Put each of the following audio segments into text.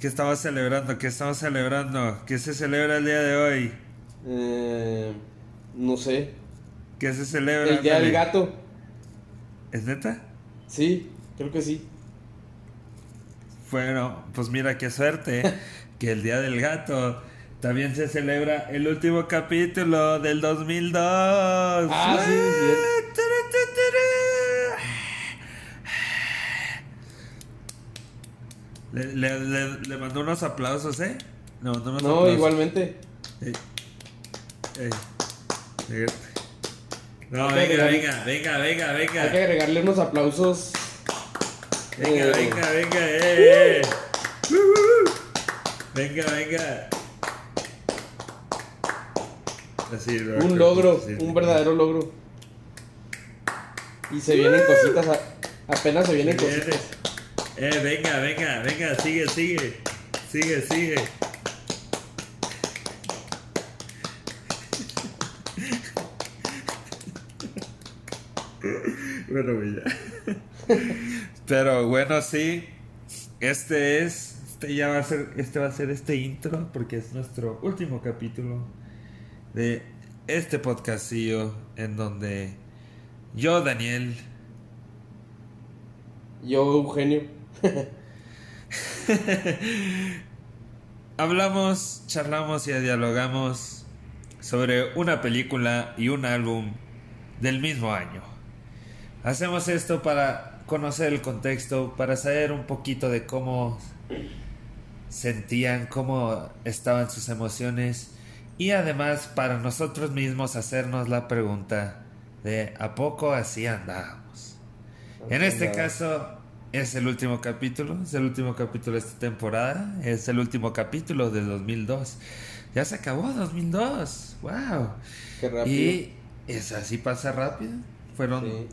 ¿Qué estamos celebrando? ¿Qué estamos celebrando? ¿Qué se celebra el día de hoy? Eh, no sé. ¿Qué se celebra? El día del gato. ¿Es neta? Sí, creo que sí. Bueno, pues mira qué suerte que el día del gato también se celebra el último capítulo del 2002. Ah, sí, sí, sí. Le, le, le, le mandó unos aplausos, ¿eh? Le mandó unos No, aplausos. igualmente. Ey. No, venga, agregar- venga, venga, venga, venga. Hay que agregarle unos aplausos. Venga, Eh, venga, venga, eh, eh. Uh. Venga, venga. Así, bro, Un logro, sí, un verdadero logro. Y se vienen cositas, a- apenas se vienen Viene. cositas. Eh, venga, venga, venga, sigue, sigue. Sigue, sigue. bueno, mira. Pero bueno, sí. Este es. Este ya va a ser. Este va a ser este intro. Porque es nuestro último capítulo de este podcastillo. En donde yo, Daniel. Yo, Eugenio. Hablamos, charlamos y dialogamos sobre una película y un álbum del mismo año. Hacemos esto para conocer el contexto, para saber un poquito de cómo sentían, cómo estaban sus emociones y además para nosotros mismos hacernos la pregunta de ¿a poco así andábamos? En este Nada. caso es el último capítulo, es el último capítulo de esta temporada, es el último capítulo de 2002. Ya se acabó 2002, wow. Qué rápido. Y es así pasa rápido. Fueron Sí.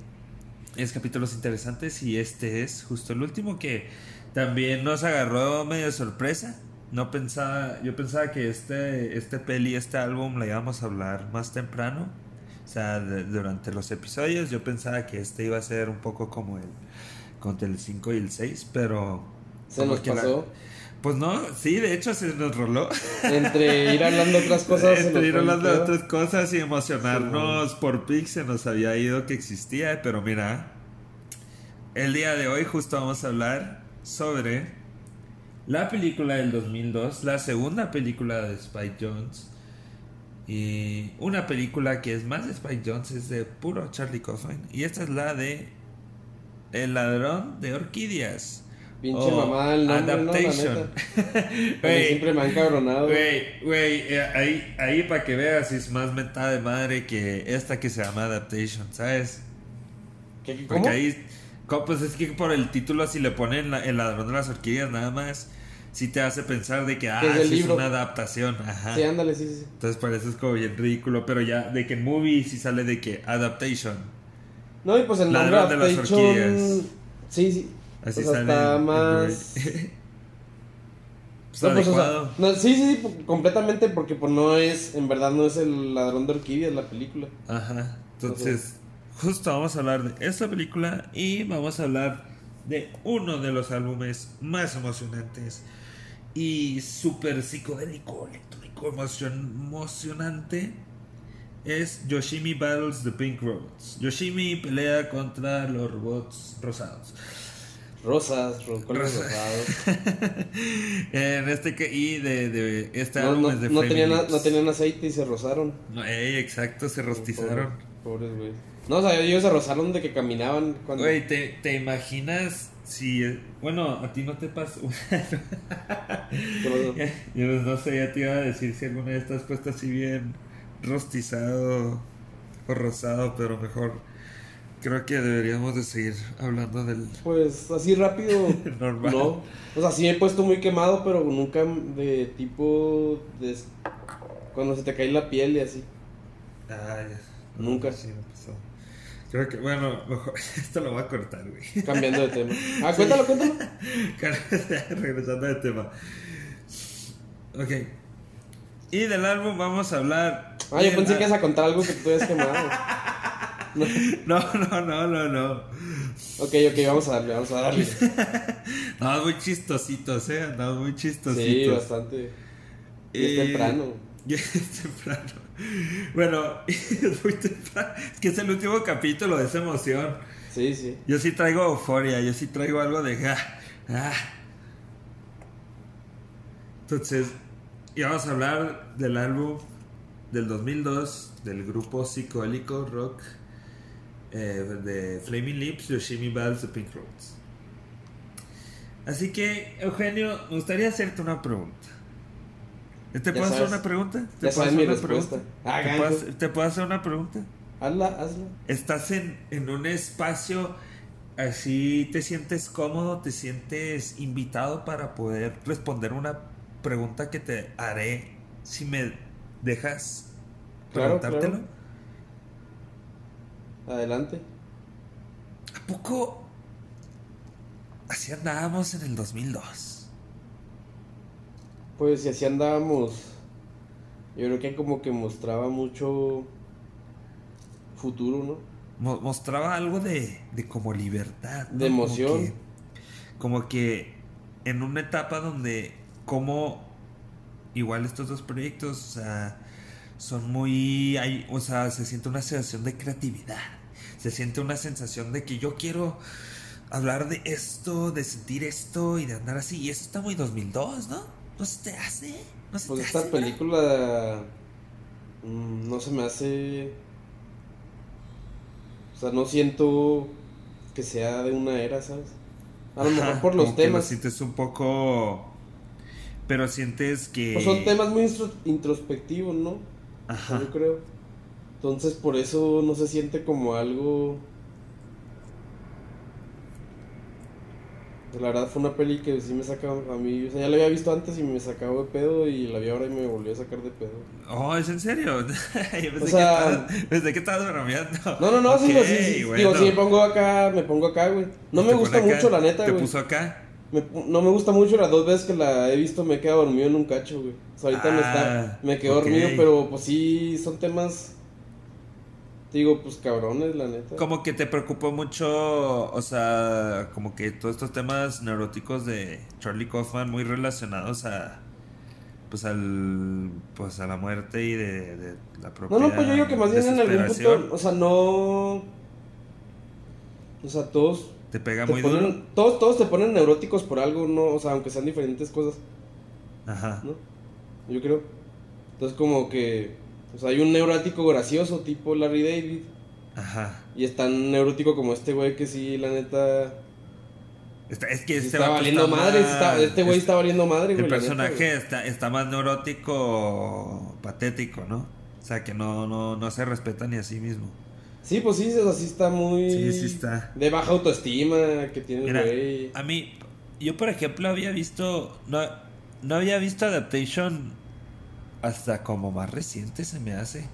10 capítulos interesantes y este es justo el último que también nos agarró medio sorpresa. No pensaba, yo pensaba que este, este peli, este álbum la íbamos a hablar más temprano. O sea, de- durante los episodios yo pensaba que este iba a ser un poco como el contra el 5 y el 6, pero Se nos la- pasó. pues no, sí, de hecho se nos roló. Entre ir hablando de otras cosas. Entre ir hablando de otras cosas y emocionarnos por Pix se nos había ido que existía, pero mira, el día de hoy justo vamos a hablar sobre la película del 2002, la segunda película de Spike Jones y una película que es más de Spike Jones, es de puro Charlie Coffin y esta es la de El ladrón de orquídeas. Pinche o mamá, el nombre, no, la Adaptation. neta. Siempre me han cabronado. Güey, güey, eh, ahí, ahí para que veas es más mentada de madre que esta que se llama Adaptation, ¿sabes? ¿Qué, qué, Porque cómo? ahí, pues es que por el título si le ponen la- el ladrón de las orquídeas nada más, sí te hace pensar de que, ah, es sí es una adaptación, ajá. Sí, ándale, sí, sí. Entonces es como bien ridículo, pero ya de que en movie sí sale de que Adaptation. No, y pues el nombre Ladrón de las orquídeas. Sí, sí. Así sale está más. Pues No, pues, o sea, no, sí, sí, sí, completamente, porque pues no es, en verdad no es el ladrón de orquídeas la película. Ajá. Entonces, justo vamos a hablar de esta película y vamos a hablar de uno de los álbumes más emocionantes y súper psicodélico, electrónico, emocion- emocionante. Es Yoshimi Battles the Pink Robots. Yoshimi pelea contra los robots rosados. Rosas, ro- colores Rosa. rosados. en este que y de, de este No, álbum no, es de no tenían, no tenían aceite y se rozaron. No, ey, exacto, se rostizaron. Pobres, güey. No, o sea, ellos se rozaron de que caminaban cuando. Güey, ¿te, ¿te imaginas si... Bueno, a ti no te pasó... Yo no sé, ya te iba a decir si alguna vez estás puesto así bien rostizado o rosado, pero mejor creo que deberíamos de seguir hablando del Pues así rápido. normal. No. O sea, sí me he puesto muy quemado, pero nunca de tipo. De, cuando se te cae la piel y así. Ay, Nunca. Sí, me pasó. Creo que, bueno, mejor, esto lo voy a cortar, güey. Cambiando de tema. Ah, cuéntalo, cuéntalo. Regresando de tema. Ok. Y del álbum vamos a hablar. Ah, yo pensé al- que ibas a contar algo que tú habías quemado. No. No, no, no, no, no. Ok, ok, vamos a darle, vamos a darle. No, muy chistositos, eh. Andamos muy chistositos. Sí, bastante. Y es Eh, temprano. Ya es temprano. Bueno, es muy temprano. Es que es el último capítulo de esa emoción. Sí, sí. Yo sí traigo euforia, yo sí traigo algo de... ah, ah. Entonces, y vamos a hablar del álbum del 2002 del grupo psicodélico rock eh, de Flaming Lips, Yoshimi Bells, The Pink Roads. Así que, Eugenio, me gustaría hacerte una pregunta. ¿Te Ya puedo hacer una pregunta? ¿Te Ya puedo hacer una pregunta? Ah, ¿Te, gancho. puedo, hacer- te puedo hacer una pregunta? Hazla, hazla. Estás en, en un espacio así, te sientes cómodo, te sientes invitado para poder responder una pregunta que te haré si me dejas Claro, preguntártelo. claro. Adelante. ¿A poco así andábamos en el 2002? Pues si así andábamos, yo creo que como que mostraba mucho futuro, ¿no? Mo- mostraba algo de, de como libertad. ¿no? De Como emoción. que- Como que, en una etapa donde como igual estos dos proyectos, o sea, son muy, hay, o sea, se siente una sensación de creatividad. Se siente una sensación de que yo quiero hablar de esto, de sentir esto y de andar así. Y eso está muy 2002, ¿no? ¿No se te hace? ¿No se Pues te esta hace? película mm, no se me hace... O sea, no siento que sea de una era, ¿sabes? A lo mejor por los como que lo temas. sientes un poco... Pero sientes que... Pues son temas muy introspectivos, ¿no? Ajá. Yo creo. Entonces por eso no se siente como algo... La verdad fue una peli que sí me saca a mí, o sea, ya la había visto antes y me sacaba de pedo y la vi ahora y me volvió a sacar de pedo. Oh, ¿es en serio? Yo pensé, O sea- que pensé que estabas bromeando. No, no, no, sí, Ok, sí, sí, sí. bueno. Digo, sí me pongo acá, me pongo acá, güey. No me Te gusta acá, mucho, la neta, Te güey. puso acá. Me no me gusta mucho las dos veces que la he visto me he quedado dormido en un cacho, güey. O sea, ahorita me Ah, está, me quedo ok. dormido, pero pues sí, son temas, digo, pues cabrones, la neta. Como que te preocupó mucho, o sea, como que todos estos temas neuróticos de Charlie Kaufman muy relacionados a, pues al, pues a la muerte y de, de la propia No, no, pues yo digo que más bien en algún punto, o sea, no... O sea, todos Te pega te muy duro. todos, todos te ponen neuróticos por algo, ¿no? O sea, aunque sean diferentes cosas, Ajá. ¿no? Yo creo. Entonces como que, o sea, hay un neurótico gracioso tipo Larry David. Ajá. Y es tan neurótico como este güey que sí, la neta. Está- es que este está valiendo está madre. más- está- este güey es- está valiendo madre. El personaje está, está más neurótico, patético, ¿no? O sea, que no, no, no se respeta ni a sí mismo. Sí, pues sí, o sea, sí está muy. Sí, sí está. De baja autoestima que tiene el güey. a mí, yo por ejemplo había visto, no, no había visto Adaptation hasta como más reciente se me hace.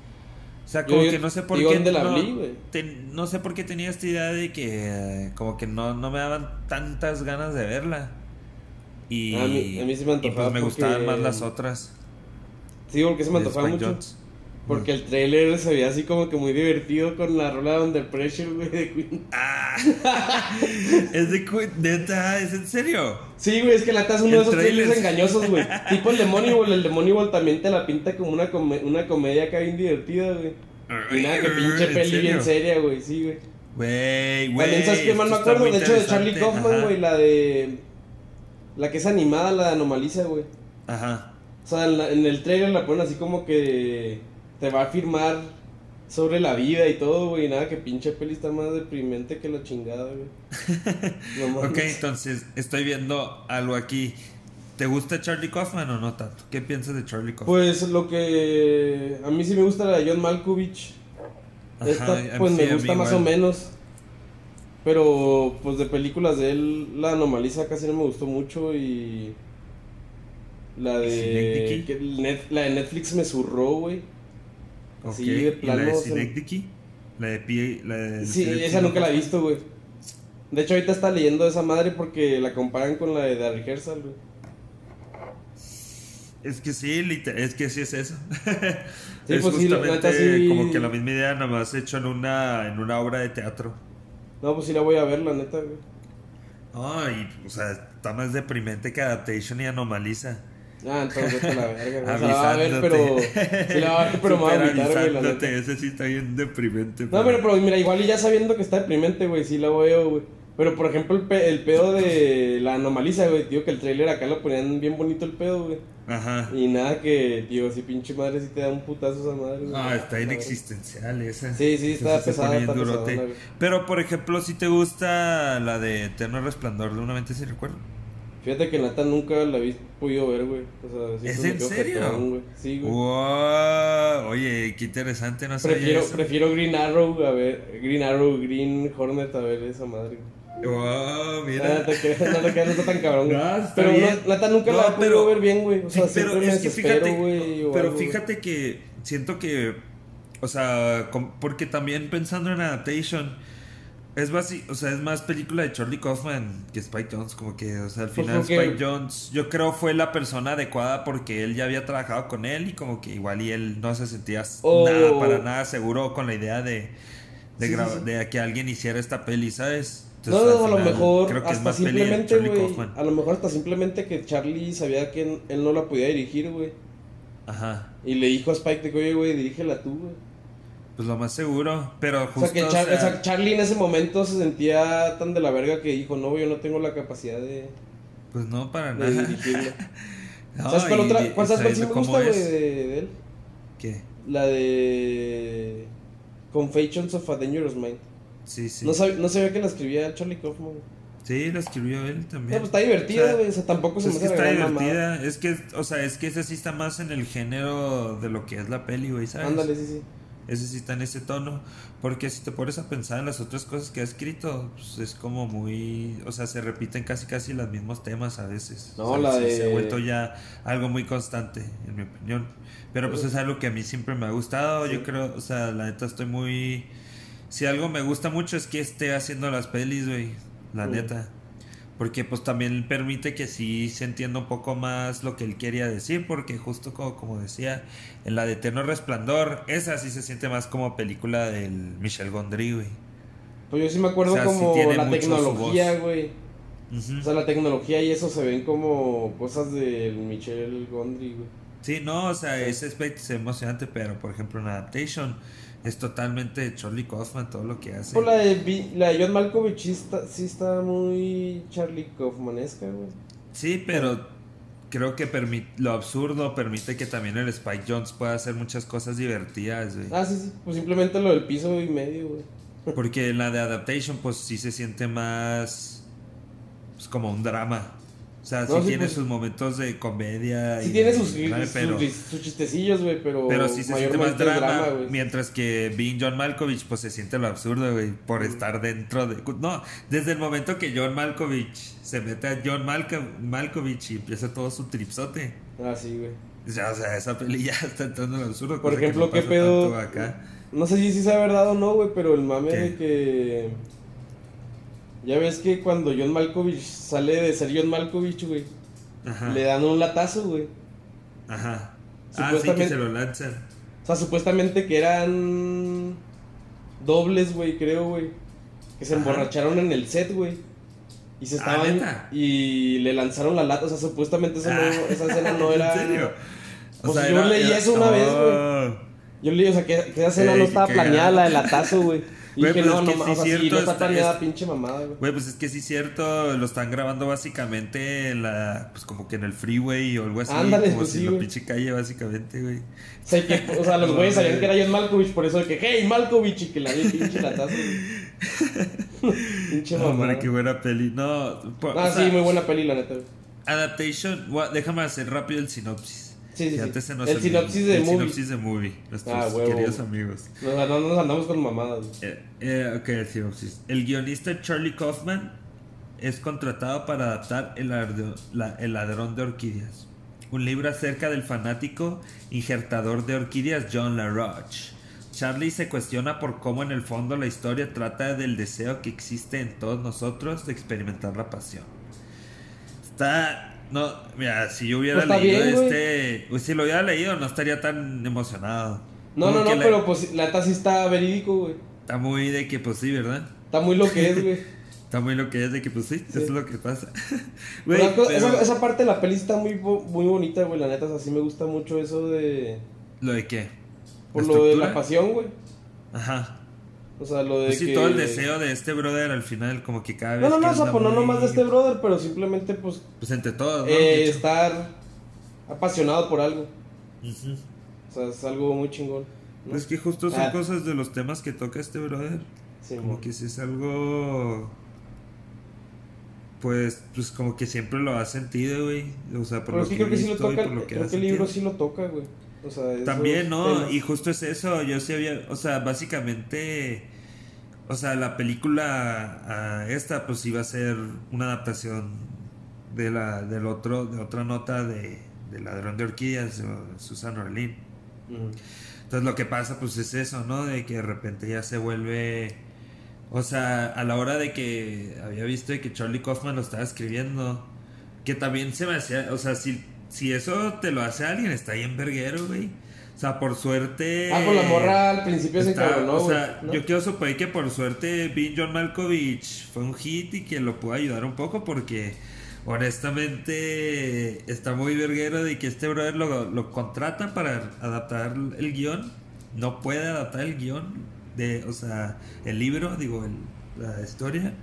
O sea, como Yo- que no sé por qué. ¿dónde la no, vi, ten- no sé por qué tenía esta idea de que eh, como que no, no me daban tantas ganas de verla. Y, A mí- a mí me y, pues antojaba me gustaban más las otras. Sí, porque se me antojaba mucho. Porque el trailer se veía así como que muy divertido con la rola de Under Pressure, güey, de Queen. Ah, es de cu- neta, es en serio. Sí, güey, es que la es uno El de esos trailer. trailers engañosos, güey. tipo el de Moneyball, el de Moneyball también te la pinta como una, come- una comedia acá bien divertida, güey. Y nada, que pinche ¿En peli serio? bien seria, güey, sí, güey. Güey, güey. También sabes que mal me acuerdo, de hecho, de Charlie Kaufman, güey, la de... La que es animada, la de Anomaliza, güey. Ajá. O sea, en, la- en el trailer la ponen así como que te va a afirmar sobre la vida y todo, güey. y Nada, que pinche peli está más deprimente que la chingada, güey. No. Ok, entonces estoy viendo algo aquí. ¿Te gusta Charlie Kaufman o no tanto? ¿Qué piensas de Charlie Kaufman? Pues lo que a mí sí me gusta la de John Malkovich. Esta pues me gusta más o menos. Pero pues de películas de él, la anomaliza casi no me gustó mucho y la de que la de Netflix me zurró, güey. Sí, ¿Y la de Synecdoche? La de Pi. La de Sí, esa nunca la he visto, güey. De hecho, ahorita está leyendo esa madre porque la comparan con la de The Rehearsal, güey. Es que sí, es que sí es eso. Sí, es pues justamente sí. como que la misma idea, nada más hecho en una, en una obra de teatro. No, pues sí la voy a ver, la neta, güey. Ay, o sea, está más deprimente que Adaptation y Anomaliza. Ah, entonces la verga, güey. Va a ver, pero. Sí la va a ver, pero me va a agüitar, güey, la neta. Ese sí está bien deprimente. No, pero, pero mira, igual y ya sabiendo que está deprimente, güey, sí la veo, güey. Pero por ejemplo, el, pe- el pedo de la anomaliza, güey, tío, que el trailer acá lo ponían bien bonito el pedo, güey. Ajá. Y nada que, tío, si pinche madre, si te da un putazo esa madre, güey. Ah, está inexistencial esa. Sí, sí, está se pesada, está güey. Pero, por ejemplo, si te gusta la de Eterno Resplandor de una mente sin recuerdo. Fíjate que neta nunca la había podido ver, güey. O sea, ¿Es en serio? Sí, güey. Wow, oye, qué interesante, no Prefiero, eso. prefiero Green Arrow a ver, Green Arrow, Green Hornet a ver esa madre. güey. Wow, Ah, mira. te creas, no te creas, no está tan cabrón. No, pero bien. no, neta nunca No, la he podido pero- ver bien, güey. O sea, me es que fíjate, güey. pero algo, fíjate que siento que, o sea, porque también pensando en adaptation, es basi- o sea, es más película de Charlie Kaufman que Spike Jones, como que, o sea, al Pues final Spike Jones, yo creo fue la persona adecuada porque él ya había trabajado con él y como que igual y él no se sentía s- O- nada, para nada seguro con la idea de, de, Sí, sí, graba- sí. de que alguien hiciera esta peli, ¿sabes? No, Entonces, no, a lo mejor creo que es hasta más peli de simplemente, güey. A lo mejor hasta simplemente que Charlie sabía que él, él no la podía dirigir, güey. Ajá. Y le dijo a Spike de que, oye, güey, dirígela tú, güey. Pues lo más seguro, pero O justo... sea, que o Char- sea, o sea, Charlie en ese momento se sentía tan de la verga que dijo, no, güey, yo no tengo la capacidad de, Pues no, para de nada. dirigirla. No, ¿Sabes cuál otra? ¿Cuál sabes cuál sí me gusta, güey, de, de él? ¿Qué? La de Confessions of a Dangerous Mind. Sí, sí. No, sab- no sabía que la escribía Charlie Kaufman. güey. Sí, lo escribió él No, también. pues está divertida, O sea, güey. O sea, tampoco se Es me que hace está la divertida. Es que, o sea, es que ese sí está más en el género de lo que es la peli, güey, ¿sabes? Ándale, sí, sí. Ese sí está en ese tono. Porque si te pones a pensar en las otras cosas que ha escrito, pues es como muy. O sea, se repiten casi casi los mismos temas a veces. No, la de- Se ha vuelto ya algo muy constante, en mi opinión. Pero pues es algo que a mí siempre me ha gustado. Sí. Yo creo, o sea, la neta estoy muy. Si algo me gusta mucho es que esté haciendo las pelis, güey. La neta. Porque pues también permite que sí se entienda un poco más lo que él quería decir, porque justo como, como decía, en la de Eterno Resplandor, esa sí se siente más como película del Michel Gondry, güey. Pues yo sí me acuerdo O sea, como la tecnología, güey. O sea, la tecnología y eso se ven como cosas del Michel Gondry, güey. Sí, no, o sea, ese aspecto es emocionante, pero por ejemplo en Adaptation es totalmente Charlie Kaufman todo lo que hace. Pues la de, la de John Malkovich sí está, sí está muy Charlie Kaufmanesca, güey. Sí, pero creo que lo absurdo permite que también el Spike Jones pueda hacer muchas cosas divertidas, güey. Ah, sí, sí. Pues simplemente lo del piso y medio, güey. Porque la de Adaptation, pues sí se siente más. Pues como un drama. O sea, No, sí, tiene pues- sus momentos de comedia. Sí y- tiene sus, ¿vale? sus, pero, sus chistecillos, güey, pero, pero sí se siente más drama. mientras que Being John Malkovich, pues se siente lo absurdo, güey, por estar dentro de. No, desde el momento que John Malkovich se mete a John Malkovich y empieza todo su tripsote. Ah, sí, güey. O sea, o sea, esa peli ya está entrando en lo absurdo. Por cosa que ejemplo, no ¿qué pedo? Acá. No sé si sea verdad o no, güey, pero el mame ¿Qué? de que. Ya ves que cuando John Malkovich sale de ser John Malkovich, güey, Ajá. le dan un latazo, güey. Ajá. Ah, sí, que Supuestamente- se lo lanzan. O sea, supuestamente que eran dobles, güey, creo, güey. Que se Ajá. emborracharon en el set, güey. Y se Ah, estaban. y le lanzaron la lata. O sea, supuestamente esa, no- Ah, esa escena no era. ¿En serio? Pues yo leí eso una vez, güey. Yo leí, o sea, que, que esa escena Ey, no estaba planeada, la del latazo, güey. Y Güey, dije, pues no, es no, no está pinche mamada, güey. Güey, pues es que sí es cierto, lo están grabando básicamente en la, pues como que en el freeway o algo así, Ándale, como pues si sí, la pinche calle básicamente, güey. O sea, que, o sea, los güeyes sabían que era John Malkovich, por eso de que, hey, Malkovich, y que dio el pinche latazo, güey. pinche mamada. hombre, qué buena peli. No, Ah, o sea, sí, muy buena peli, la neta, güey. Adaptation, déjame hacer rápido el sinopsis. Sí, sí, sí. antes se nos El sinopsis de el movie. sinopsis de movie, nuestros Ah, huevo, queridos amigos. No, no nos andamos con mamadas. Eh, eh, ok, el sinopsis. El guionista Charlie Kaufman es contratado para adaptar El, la- El ladrón de orquídeas, un libro acerca del fanático injertador de orquídeas John LaRoche, Charlie se cuestiona por cómo en el fondo la historia trata del deseo que existe en todos nosotros de experimentar la pasión. Está... No, mira, si yo hubiera Pues leído bien, este... pues, si lo hubiera leído no estaría tan emocionado. No, Como no, no, la- pero pues la neta sí está verídico, güey. Está muy de que pues sí, ¿verdad? Está muy lo que es, güey. Está muy lo que es de que pues sí, Sí. eso es lo que pasa. Pero- esa, esa parte de la peli está muy, muy bonita, güey. La neta, o sea, sí me gusta mucho eso de. ¿Lo de qué? Por ¿La lo de la pasión, güey. Ajá. O sea, lo de Pues sí, que. todo el deseo de este brother al final como que cada vez No, no, no, o sea, pues no nomás de este brother, pero simplemente, pues, Pues entre todos, ¿no? eh, estar apasionado por algo. O sea, es algo muy chingón. ¿no? Es que justo son Ah. cosas de los temas que toca este brother. Sí, Como mo. que si es algo... Pues, pues como que siempre lo ha sentido, güey. O sea, por Pero lo es que creo que sí lo toca. por lo que Creo que el libro sí lo toca, güey. O sea, También, ¿no? temas. Y justo es eso, yo sí había, o sea, básicamente, o sea, la película ah, esta pues iba a ser una adaptación de la del otro de otra nota de, de Ladrón de Orquídeas de Susan Orlean. Ujú. Entonces lo que pasa pues es eso, ¿no? De que de repente ya se vuelve o sea, a la hora de que había visto de que Charlie Kaufman lo estaba escribiendo, que también se me hacía, o sea, si, si eso te lo hace alguien, está bien verguero, güey. O sea, por suerte... Ah, con la morra al principio se está- encabronó, o sea, ¿no? yo quiero suponer que por suerte Vin John Malkovich fue un hit y que lo pudo ayudar un poco porque honestamente está muy verguero de que este brother lo, lo contrata para adaptar el guion. No puede adaptar el guion de, o sea, el libro, digo, el- la historia.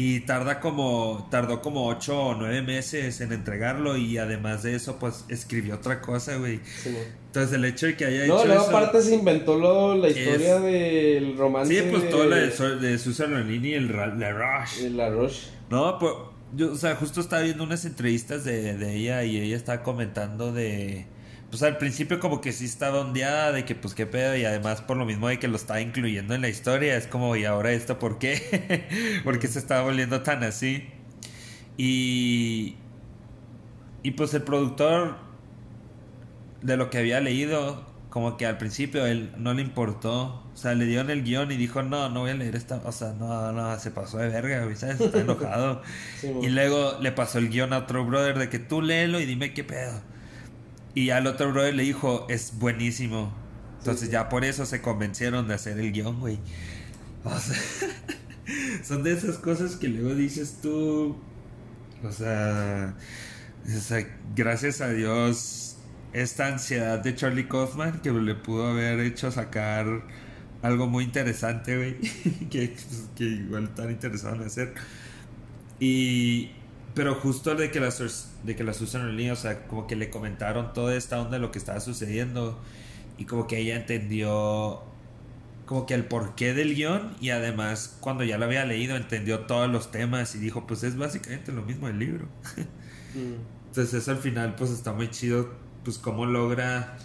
Y tarda como, tardó como 8 o 9 meses en entregarlo y además de eso, pues escribió otra cosa, güey. Sí. Entonces el hecho de que haya No, hecho luego eso... aparte se inventó lo- la historia es- del romance. Sí, pues de, todo la de, de Susan y el La Rush. la Roche. No, pues, yo, o sea, justo estaba viendo unas entrevistas de, de ella y ella estaba comentando de... Pues al principio como que sí estaba ondeada de que pues qué pedo y además por lo mismo de que lo estaba incluyendo en la historia es como y ahora esto por qué, por qué se estaba volviendo tan así. Y... Y pues el productor de lo que había leído, como que al principio él no le importó. O sea, le dieron el guion y dijo, no, no voy a leer esta. O sea, no, no, se pasó de verga, güey, ¿sabes? Está enojado. Sí, y luego le pasó el guion a otro brother de que tú léelo y dime qué pedo. Y al otro brother le dijo, es buenísimo. Entonces sí. ya por eso se convencieron de hacer el guion, güey. O sea, son de esas cosas que luego dices tú. O sea, o sea, gracias a Dios, esta ansiedad de Charlie Kaufman que le pudo haber hecho sacar algo muy interesante, güey. que, pues, que igual tan interesado en hacer. Y. Pero justo de que la, de que la Susan Orlean, o sea, como que le comentaron toda esta onda de lo que estaba sucediendo. Y como que ella entendió como que el porqué del guion y además cuando ya lo había leído entendió todos los temas y dijo pues es básicamente lo mismo del libro. Mm. Entonces eso al final pues está muy chido pues cómo logra...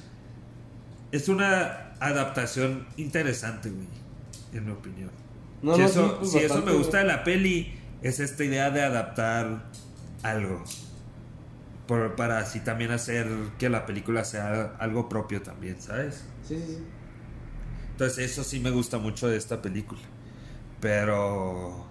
Es una adaptación interesante, güey, en mi opinión. No, si no, eso, sí, pues, si eso me gusta de la peli, es esta idea de adaptar algo. Por- para así también hacer que la película sea algo propio también, ¿sabes? Sí, sí, sí. Entonces eso sí me gusta mucho de esta película. Pero...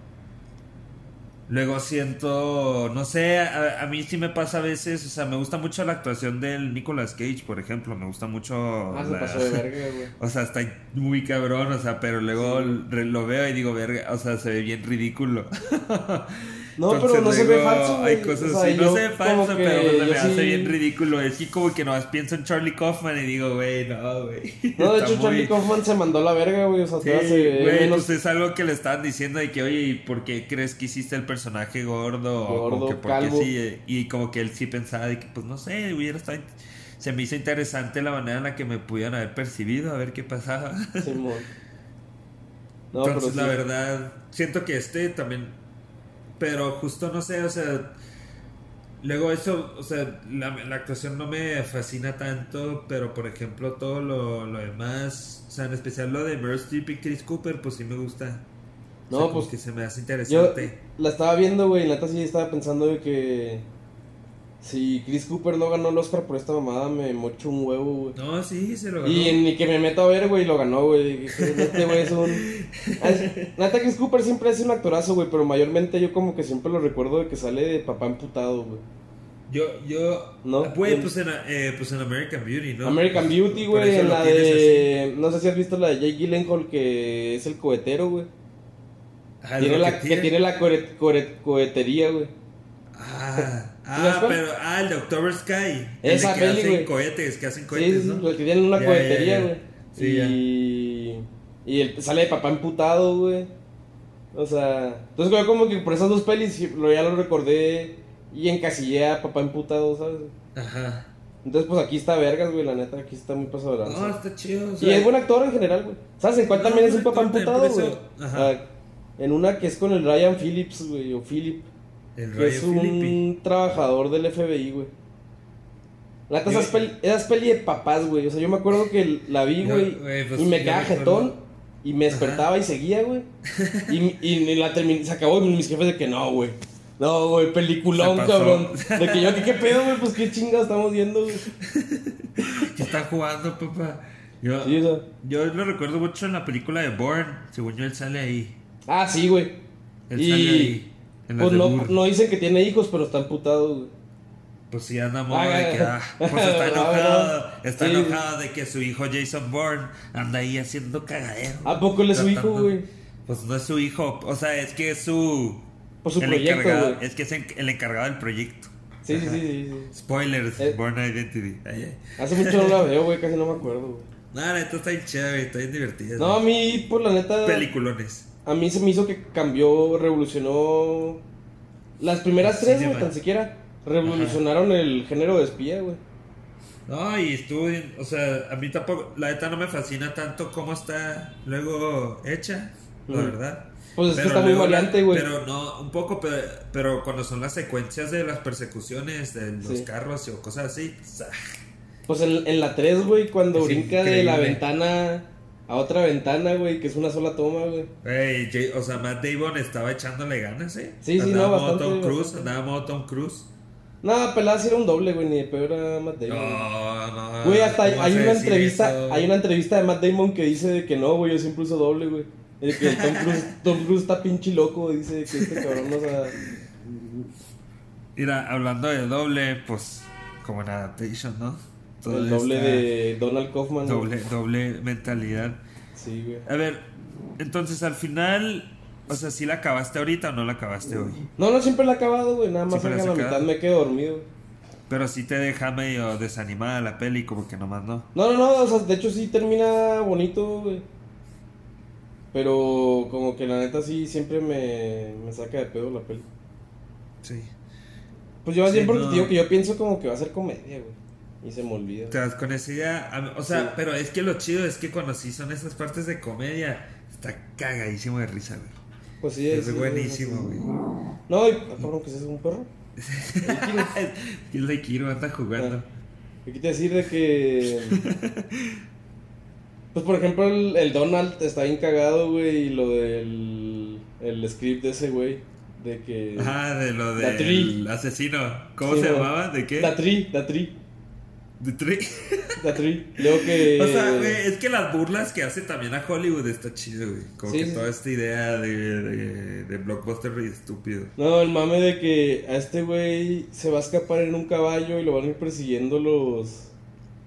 Luego siento, no sé, a, a mí sí me pasa a veces, o sea, me gusta mucho la actuación del Nicolas Cage, por ejemplo, me gusta mucho... Ah, se la- pasó de verga, güey. O sea, está muy cabrón, o sea, pero luego lo veo y digo, verga, o sea, se ve bien ridículo. No, Entonces, pero no se ve falso. Hay cosas O sea, así, no se ve falso, pero se me hace sí- bien ridículo. Es que como que nomás pienso en Charlie Kaufman y digo, güey, no, güey. No, de hecho, Charlie Kaufman se mandó la verga, güey. O sea, Sí, se ve güey, menos. pues es algo que le estaban diciendo de que, oye, ¿y por qué crees que hiciste el personaje gordo? o Gordo, como que porque sí, y como que él sí pensaba de que, pues no sé, hubiera estado... Se me hizo interesante la manera en la que me pudieron haber percibido, a ver qué pasaba. Simón. No, pero Entonces, sí. la verdad, siento que este también. Pero justo no sé, o sea. Luego eso, o sea, la, la actuación no me fascina tanto, pero por ejemplo todo lo, lo demás, o sea, en especial lo de Meryl Streep y Chris Cooper, pues sí me gusta. O No, sea, pues, que se me hace Yo interesante. la estaba viendo, güey. y La sí estaba pensando de que. Si Chris Cooper no ganó el Oscar por esta mamada, me mocho un huevo, güey. No, sí, se lo ganó. Y ni que me meto a ver, güey, lo ganó, güey. Este güey es un. Neta, Chris Cooper siempre es un actorazo, güey, pero mayormente yo como que siempre lo recuerdo de que sale de papá emputado, güey. Yo, yo. No, Güey, pues en, eh, pues en American Beauty, ¿no? American Beauty, güey, en la de. No sé si has visto la de Jake Gyllenhaal, que es el cohetero, güey. Ah, Tiene la, que que tiene la cohe- cohe- cohetería, güey. Ah, ¿Sabes ah, pero. Ah, el de October Sky. Esa el que peli, hacen cohetes, que hacen cohetes, sí, ¿no? los que tienen una Ya, cohetería, güey. Sí, y. Y el, sale de papá emputado, güey. O sea. Entonces, güey, como que por esas dos pelis lo, ya lo recordé y encasillé a papá emputado, ¿sabes? Ajá. Entonces, pues aquí está Vergas, güey, la neta, aquí está muy pasado de. No, está chido. o y es buen actor en general, güey. ¿Sabes en cuál No, también es un papá emputado, güey? Ajá. Ah, en una que es con el Ryan Phillips, güey, o Philip. El Que Rayo es un Filippi. trabajador del FBI, güey. La neta, esas peli, esas peli de papás, güey. O sea, yo me acuerdo que la vi, güey. güey, pues, y me quedaba jetón. Y me despertaba y seguía, güey. Y, y la terminé, se acabó. Y mis jefes de que no, güey. No, güey, peliculón, cabrón. De que yo, ¿qué, qué pedo, güey? Pues qué chingados estamos viendo, güey. ¿Qué está jugando, papá? Yo, Sí, o sea. yo lo recuerdo mucho en la película de Bourne. Según yo, él sale ahí. Ah, sí, güey. Él Y- sale ahí. Pues no, no dicen que tiene hijos, pero está emputado, güey. Pues sí, anda modo Ah, de que, ah, pues está ah, enojado, ah, está sí. enojado de que su hijo Jason Bourne anda ahí haciendo cagadero. ¿A poco él es su hijo, güey? Pues no es su hijo, o sea, es que es su... Por su el proyecto, güey. es que es el encargado del proyecto. Sí, sí, sí, sí, sí. Spoilers, Eh. Bourne Identity. Ay, ay. Hace mucho no la veo, güey. Casi no me acuerdo, güey. No, neta está bien chévere, está bien divertida. No, a mí, por la neta. Peliculones. A mí se me hizo que cambió, revolucionó. Las primeras Sí, tres, güey, tan siquiera. Revolucionaron el género de espía, güey. No, y estuvo o sea, a mí tampoco, la neta no me fascina tanto cómo está luego hecha, la verdad. Pues es que Pero está muy luego variante, güey. Pero no, un poco, pero, pero cuando son las secuencias de las persecuciones de los Sí. carros o cosas así, pues, ah, Pues en, en la 3, güey, cuando Es brinca de la ventana a otra ventana, güey, que es una sola toma, güey. o sea, Matt Damon estaba echándole ganas, ¿eh? Sí, sí, andaba no, modo bastante, Tom Cruise, andaba modo Tom Cruise. No, pelada sí era un doble, güey, ni de peor era Matt Damon. No, no. Güey, hasta hay, ¿cómo hay vas a una entrevista, eso? hay una entrevista de Matt Damon que dice de que no, güey, yo siempre uso doble, güey. De que Tom Cruise, Tom Cruise está pinche loco, dice que este cabrón no sea... Mira, hablando de doble, pues, como en Adaptation, ¿no? El doble de Donald Kaufman. Doble, doble mentalidad. Sí, güey. A ver, entonces al final, o sea, ¿sí la acabaste ahorita o no la acabaste hoy? No, no, siempre la he acabado, güey. Nada más Siempre la mitad me quedo dormido. Pero sí te deja medio desanimada la peli, como que nomás no. No, no, no, o sea, de hecho sí termina bonito, güey. Pero como que la neta sí siempre me, me saca de pedo la peli. Sí. Pues yo Sí, no. te digo que yo pienso como que va a ser comedia, güey. Y se me olvida. Te das con esa idea. A mí- O sea, Sí. pero es que lo chido es que cuando sí son esas partes de comedia, está cagadísimo de risa, güey. Pues sí, Es sí, buenísimo, güey. No, y cabrón, que es un perro. El de Kiro anda jugando. Ah. Aquí te decir de que. Pues por ejemplo, el, el Donald está bien cagado, güey. Y lo del. El script de ese güey. De que. Ah, de lo del asesino. ¿Cómo Sí, se güey. llamaba? ¿De qué? La Tree, la Tree, De Tree. la Tree. Luego que. O sea, güey, es que las burlas que hace también a Hollywood está chido, güey. Como Sí, que sí. toda esta idea de, de, de blockbuster y estúpido. No, el mame de que a este güey se va a escapar en un caballo y lo van a ir persiguiendo los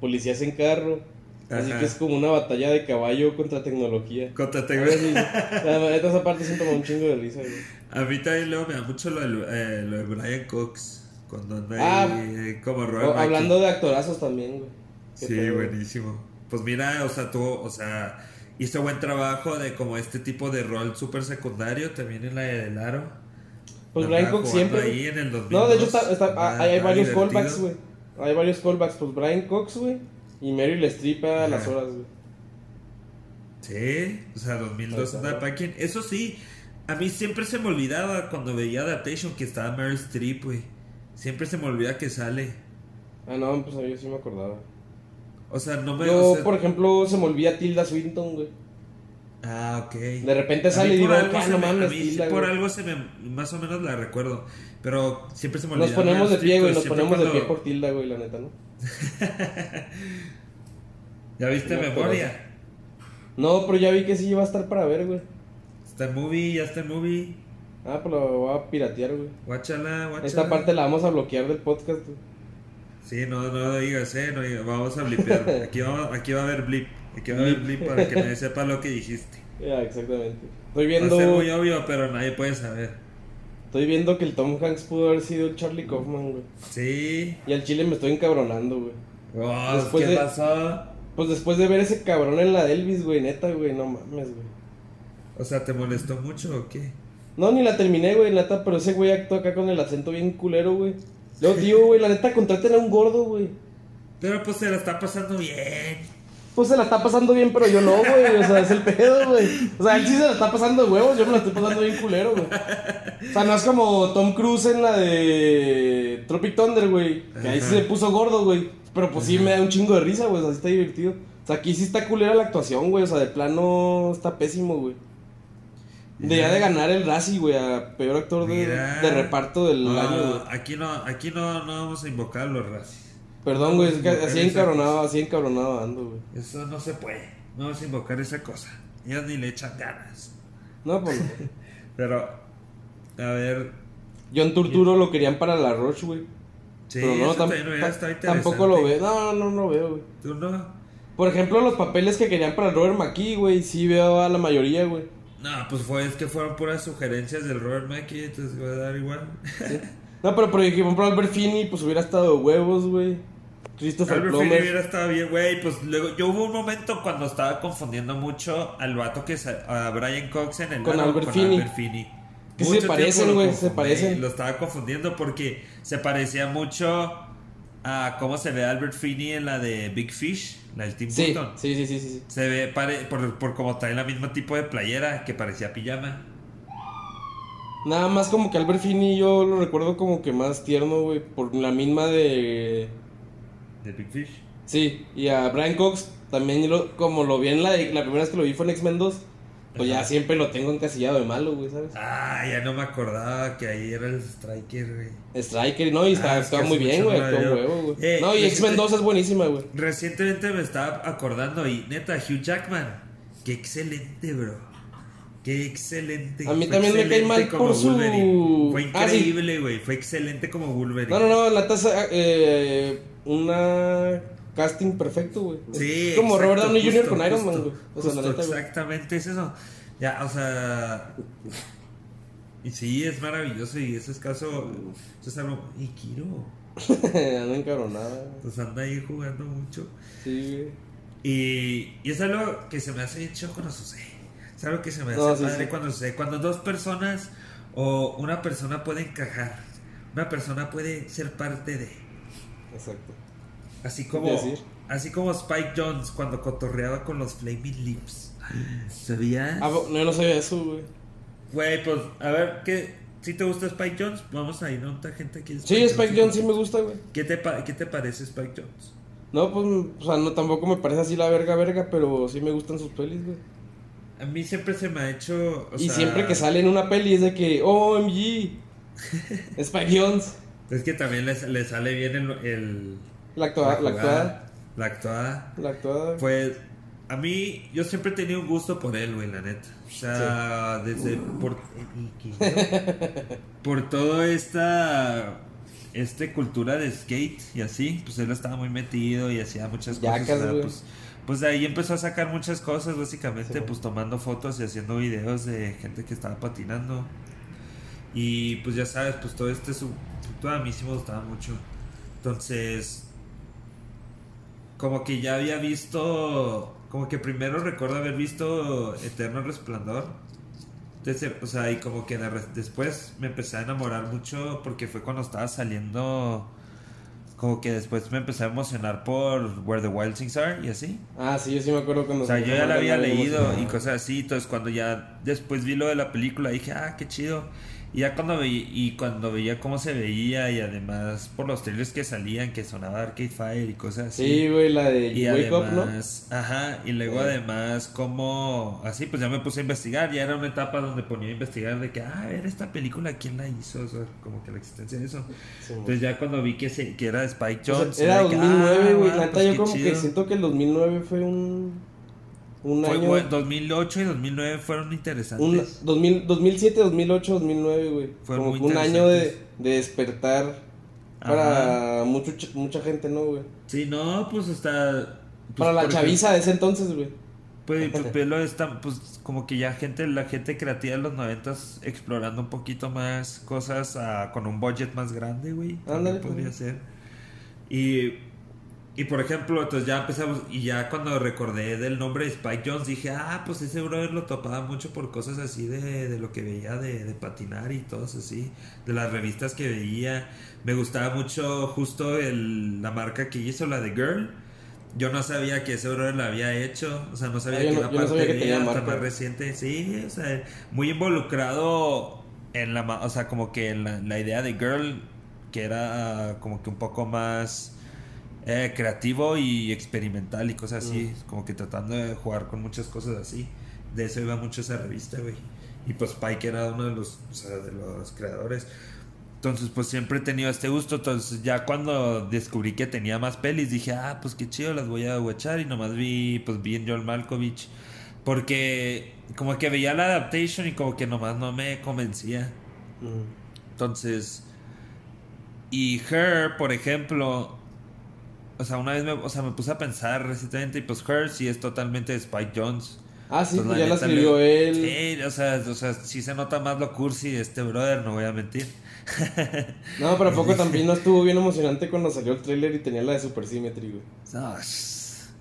policías en carro. Así que es como una batalla de caballo contra tecnología. La neta esa parte siento un chingo de risa, güey. A mí también luego me da mucho lo, del, eh, lo de Brian Cox. Cuando anda Ah, ahí como Roy O- hablando de actorazos también, güey. Sí, güey. buenísimo. Pues mira, o sea, tuvo, o sea, hizo buen trabajo de como este tipo de rol súper secundario también en la de Del Aro. Pues Brian Cox siempre. ahí en el 2002. No, de hecho, está, está- ah, hay, hay andaba varios divertido. callbacks, güey. Hay varios callbacks. Pues Brian Cox, güey. Y Meryl Streep a Ajá. las horas, güey. Sí, o sea, 2002 Ahí está. andaba Packing. Eso sí, a mí siempre se me olvidaba cuando veía Adaptation que estaba Meryl Streep, güey. Siempre se me olvida que sale. Ah, no, pues yo sí me acordaba. O sea, no me. Yo, o sea, por ejemplo, se me olvida Tilda Swinton, güey. Ah, ok. De repente sale y digo, "Ah, no mames, Tilda, por güey". algo se me más o menos la recuerdo, pero siempre se me Nos olvidaba ponemos de pie, güey, nos ponemos de pie cuando- por Tilda, güey, la neta, ¿no? ¿Ya viste No, memoria? No, pero ya vi que sí iba a estar para ver, güey. Está en movie, ya está en movie. Ah, pues lo voy a piratear, güey. Guáchala, guáchala. Esta parte la vamos a bloquear del podcast, güey. Sí, no, no digas, eh, no digas, vamos a blipear. Aquí, vamos, aquí va a haber blip. Aquí va a haber blip para que nadie sepa lo que dijiste. Ya, exactamente. Estoy Va a ser viendo, muy obvio, pero nadie puede saber. estoy viendo que el Tom Hanks pudo haber sido el Charlie Kaufman, güey. Sí. Y al chile me estoy encabronando, güey. Oh, Después ¿Qué de- pasó? Pues después de ver ese cabrón en la de Elvis, güey, neta, güey, no mames, güey. O sea, ¿te molestó mucho o qué? No, ni la terminé, güey, neta, pero ese güey actuó acá con el acento bien culero, güey. Luego, tío, güey, la neta, contraten a un gordo, güey. Pero pues se la está pasando bien. Pues se la está pasando bien, pero yo no, güey. O sea, es el pedo, güey. O sea, él sí se la está pasando de huevos, yo me la estoy pasando bien culero, güey. O sea, no es como Tom Cruise en la de Tropic Thunder, güey. Que ahí sí se puso gordo, güey. Pero pues sí me da un chingo de risa, güey. O sea, sí está divertido. O sea, aquí sí está culera la actuación, güey. O sea, de plano está pésimo, güey. Debería de ganar el Razzie, güey, a peor actor de, reparto del No, año, güey. aquí no, aquí no, no vamos a invocar a los racis. Perdón, güey, es que Vamos a así encabronado, así encabronado ando, güey. Eso no se puede. No vamos a invocar esa cosa. Ellos ni le echan ganas. No, pues no. Pero, a ver. John Turturro lo querían para la Roche, güey. Sí, pero no, tam- estado tampoco lo veo. No, no, no veo, güey. ¿Tú no? Por ejemplo, los papeles que querían para Robert McKee, güey, sí veo a la mayoría, güey. No, pues fue, es que fueron puras sugerencias del Robert Mackie, entonces va a dar igual. No, pero por ejemplo, Albert Finney, pues hubiera estado de huevos, güey. Christopher Albert Finney Plummer. hubiera estado bien, güey. Pues luego, yo hubo un momento cuando estaba confundiendo mucho al vato que sa- a Brian Cox en el Con lado Albert Finney. Finney. Que se Mucho parecen, tiempo lo güey, se parecen. Lo estaba confundiendo porque se parecía mucho a cómo se ve Albert Finney en la de Big Fish, la del Tim Sí, Burton. sí, sí, sí. Se ve pare- por, por como trae el mismo tipo de playera que parecía pijama. Nada más como que Albert Finney yo lo recuerdo como que más tierno, güey, por la misma de... De Big Fish. Sí, y a Brian Cox también lo- como lo vi en la, la primera vez que lo vi fue en X-Men 2, pues ya siempre lo tengo encasillado de malo, güey, ¿sabes? Ah, ya no me acordaba que ahí era el Striker, güey. Striker, no, y está, Ah, es actúa que muy bien, güey, veo. huevo, güey. Eh, no, y X-Men siempre- 2 es buenísima, güey. Recientemente me estaba acordando y neta, Hugh Jackman. Qué excelente, bro. Qué excelente. A mí también me cae mal por su- Wolverine. Fue Ah, sí. increíble, güey. Fue excelente como Wolverine. No, no, no, la taza, eh, una casting perfecto, güey. Sí, Es como exacto, Robert Downey Jr. con Iron Man, güey. O sea, la neta. Exactamente, es eso. Ya, o sea. Y sí, es maravilloso y eso es caso. Eso es algo. Y Kiro. Anda encabronada. Pues anda ahí jugando mucho. Sí, güey. Y, y es algo que se me hace bien chido cuando sucede. Es algo que se me hace No, sí, padre sí. cuando sucede. Cuando dos personas o una persona puede encajar. Una persona puede ser parte de. Exacto. Así ¿Qué como, decir? así como Spike Jones cuando cotorreaba con los Flaming Lips. ¿Sabías? Ah, no, yo no sabía eso, güey. Güey, pues, a ver, ¿qué? ¿Si te gusta Spike Jones? Vamos a ir a otra gente aquí. Sí, Spike Jones sí me gusta, güey. ¿Qué te, ¿Qué te parece Spike Jones? No, pues, o sea, no, tampoco me parece así la verga, verga, pero sí me gustan sus pelis, güey. A mí siempre se me ha hecho. o y sea, siempre que sale en una peli es de que, OMG, Spike Jones. Es que también le, le sale bien el. el La actuada, la jugada, actuada, La actuada. la actuada. Pues a mí, yo siempre he tenido un gusto por él, güey, la neta. O sea, desde por, por toda esta este cultura de skate y así, pues él estaba muy metido y hacía muchas cosas. O sea, pues, pues de ahí empezó a sacar muchas cosas, básicamente, Sí. pues tomando fotos y haciendo videos de gente que estaba patinando. Y pues ya sabes, pues todo este su, todo a mí sí me gustaba mucho. Entonces, como que ya había visto, como que primero recuerdo haber visto Eterno Resplandor. Entonces, o sea, y como que después me empecé a enamorar mucho porque fue cuando estaba saliendo, como que después me empecé a emocionar por Where the Wild Things Are y así. Ah, sí, yo sí me acuerdo cuando... O sea, yo ya la había leído y cosas así, entonces cuando ya después vi lo de la película dije, ah, qué chido. Y ya cuando veía, y cuando veía cómo se veía y además por los trailers que salían, que sonaba Arcade Fire y cosas así. Sí, güey, la de Y Wake Up, ¿no? además, ajá, y luego Eh. además como, así pues ya me puse a investigar, ya era una etapa donde ponía a investigar de que, ah, a ver, esta película, ¿quién la hizo? O sea, como que la existencia de eso. Sí, Entonces ya cuando vi que, se, que era Spike O sea, Jones, era de que, 2009, ah, güey. neta, pues yo como que siento que el 2009 fue un. Un Fue, año. bueno, 2008 y 2009 fueron un, interesantes. 2000, 2007, 2008, 2009, güey. Fueron Como muy que un año de, de despertar para mucho, ch- mucha gente, ¿no, güey? Sí, no, pues hasta... pues, para la chaviza de ese entonces, güey. Pues, pues, velo, está, pues como que ya gente, la gente creativa de los noventas explorando un poquito más cosas ah, con un budget más grande, güey. Ándale, podría pues. ser. Y, y por ejemplo, entonces ya empezamos, y ya cuando recordé del nombre de Spike Jones, dije, ah, pues ese brother lo topaba mucho por cosas así de, de lo que veía de, de patinar y todo eso así, de las revistas que veía. Me gustaba mucho justo el, la marca que hizo, la de Girl. Yo no sabía que ese brother la había hecho, o sea, no sabía Ah, que no- era no parte de ella hasta más reciente. Sí, o sea, muy involucrado en la, ma- o sea, como que en la, la idea de Girl, que era como que un poco más eh, creativo y experimental y cosas así, como que tratando de jugar con muchas cosas así. De eso iba mucho esa revista, güey. Y pues Spike era uno de los, o sea, de los creadores. Entonces, pues siempre he tenido este gusto. Entonces, ya cuando descubrí que tenía más pelis, dije, ah, pues qué chido, las voy a guachar. Y nomás vi, pues vi en Joel Malkovich. Porque como que veía la adaptation y como que nomás no me convencía. Entonces, y Her, por ejemplo, o sea, una vez me, o sea, me puse a pensar recientemente y pues Her sí es totalmente de Spike Jones. Ah, sí, Pues, ya la escribió le- él. Sí, o sea, o sea, sí se nota más lo cursi de este brother, no voy a mentir. No, pero a poco también no estuvo bien emocionante cuando salió el tráiler y tenía la de Super Symmetry, güey. No,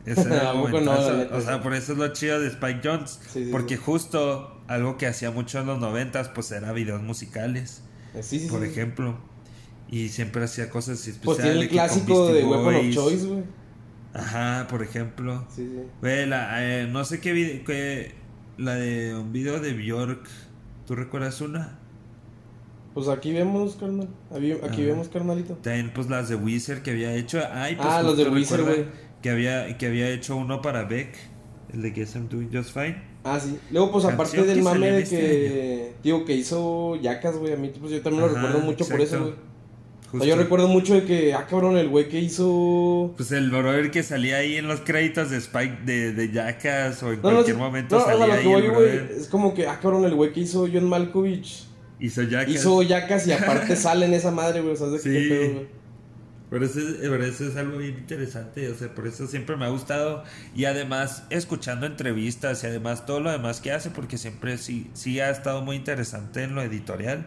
era ¿A el poco no, o sea, por eso es lo chido de Spike Jones. Sí, sí, porque sí. justo algo que hacía mucho en los noventas, pues era videos musicales, Eh, Sí, sí, por ejemplo. Y siempre hacía cosas especiales. Pues tiene el clásico de Weapon of. Choice, güey. Ajá, por ejemplo. Sí, sí. Güey, la, eh, no sé qué video, que, la de un video de Bjork, ¿tú recuerdas una? Pues aquí vemos, carnal. Aquí, aquí vemos, carnalito. También pues las de Wizard que había hecho. Ay, pues Ah, los de Wizard, güey. Que había, que había hecho uno para Beck, el de Guess I'm Doing Just Fine. Ah, sí. Luego, pues aparte del mame de este que. Digo, que hizo Yacas, güey. A mí, pues yo también lo Ajá, recuerdo mucho por eso, exacto. güey. O Justo. sea, yo recuerdo mucho de que, ah, cabrón, el güey que hizo. Pues el brother que salía ahí en los créditos de Spike de, de Jackass o en No, cualquier momento No, o sea, salía ahí voy, el es como que, ah, cabrón, el güey que hizo John Malkovich. Hizo Jackass. Hizo Yacas y aparte sale en esa madre, güey. O sea, es de Sí. qué pedo, güey. Por eso, es, por eso es algo bien interesante, o sea, por eso siempre me ha gustado y además escuchando entrevistas y además todo lo demás que hace, porque siempre sí, sí ha estado muy interesante en lo editorial.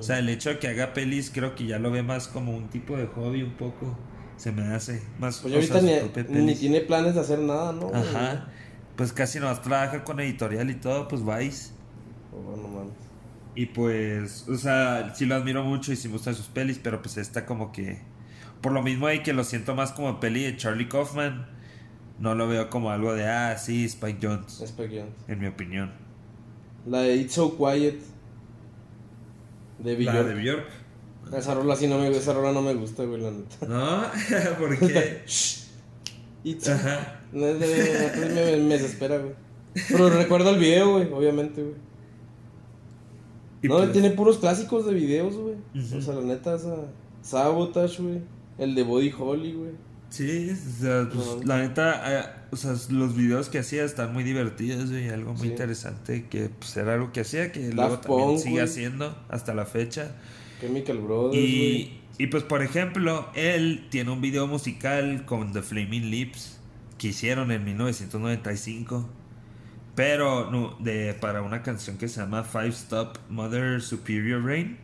O sea, el hecho de que haga pelis creo que ya lo ve más como un tipo de hobby un poco, se me hace más... Pues ahorita ni, ni tiene planes de hacer nada, ¿no? Ajá, pues casi nomás trabaja con editorial y todo, pues Vice. Oh, no mames. Y pues, o sea, sí lo admiro mucho y sí me gustan sus pelis, pero pues esta como que... Por lo mismo hay que lo siento más como peli de Charlie Kaufman. No lo veo como algo de, ah, sí, Spike Jones, Es pequeño. en mi opinión. La de It's So Quiet. De Bjork. de Bjork. Esa rola sí no me, esa rola no me gusta, güey, la neta. ¿No? Porque... It's Ajá. No, es de- me, me, desespera, güey. Pero recuerdo el video, güey, obviamente, güey. No, pues- tiene puros clásicos de videos, güey. O sea, la neta, esa. Sabotage, güey. El de Body Holly, güey. Sí, o sea, pues, No. la neta, eh, o sea, los videos que hacía están muy divertidos, güey, algo muy Sí. interesante que pues era algo que hacía, que luego Daft también Punk, sigue haciendo hasta la fecha. Chemical Brothers. Y, y pues por ejemplo, él tiene un video musical con The Flaming Lips que hicieron en 1995. Pero no, de, para una canción que se llama Five Stop Mother Superior Rain.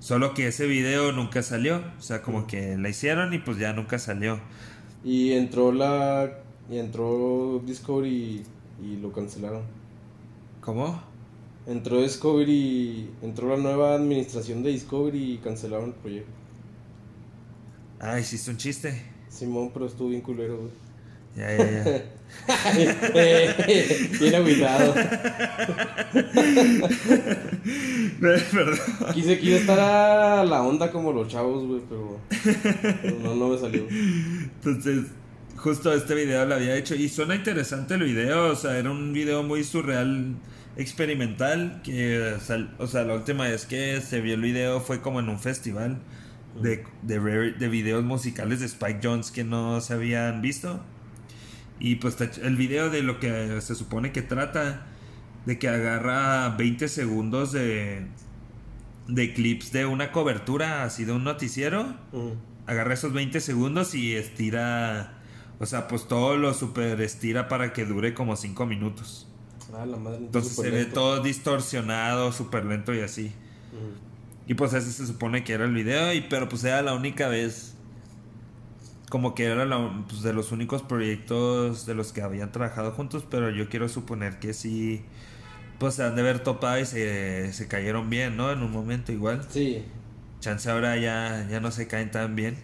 Solo que ese video nunca salió. O sea, como que la hicieron y pues ya nunca salió. Y entró la. Y entró Discovery y, y lo cancelaron. ¿Cómo? Entró Discovery. Entró la nueva administración de Discovery y cancelaron el proyecto. Ah, hiciste un chiste. Simón, pero estuvo bien culero, güey. Ya, ya, ya. Eh, Bien agüitado. Perdón. Quise, quise estar a la onda como los chavos, güey, pero, pero no, no me salió. Entonces, justo este video lo había hecho y suena interesante el video, o sea, era un video muy surreal, experimental, que, o sea, la última vez que se vio el video fue como en un festival de, de, rare- de videos musicales de Spike Jones que no se habían visto. Y pues el video de lo que se supone que trata, de que agarra 20 segundos de, de clips de una cobertura, así de un noticiero Ujú. agarra esos 20 segundos y estira, o sea, pues todo lo super estira para que dure como 5 minutos. Ah, la madre. Entonces se ve todo distorsionado, súper lento y así. Ujú. Y pues ese se supone que era el video, y pero pues era la única vez, como que era la- pues, de los únicos proyectos de los que habían trabajado juntos, pero yo quiero suponer que sí, pues se han de haber topado y se, se cayeron bien, ¿no? En un momento igual. Sí, Chance ahora ya, ya no se caen tan bien.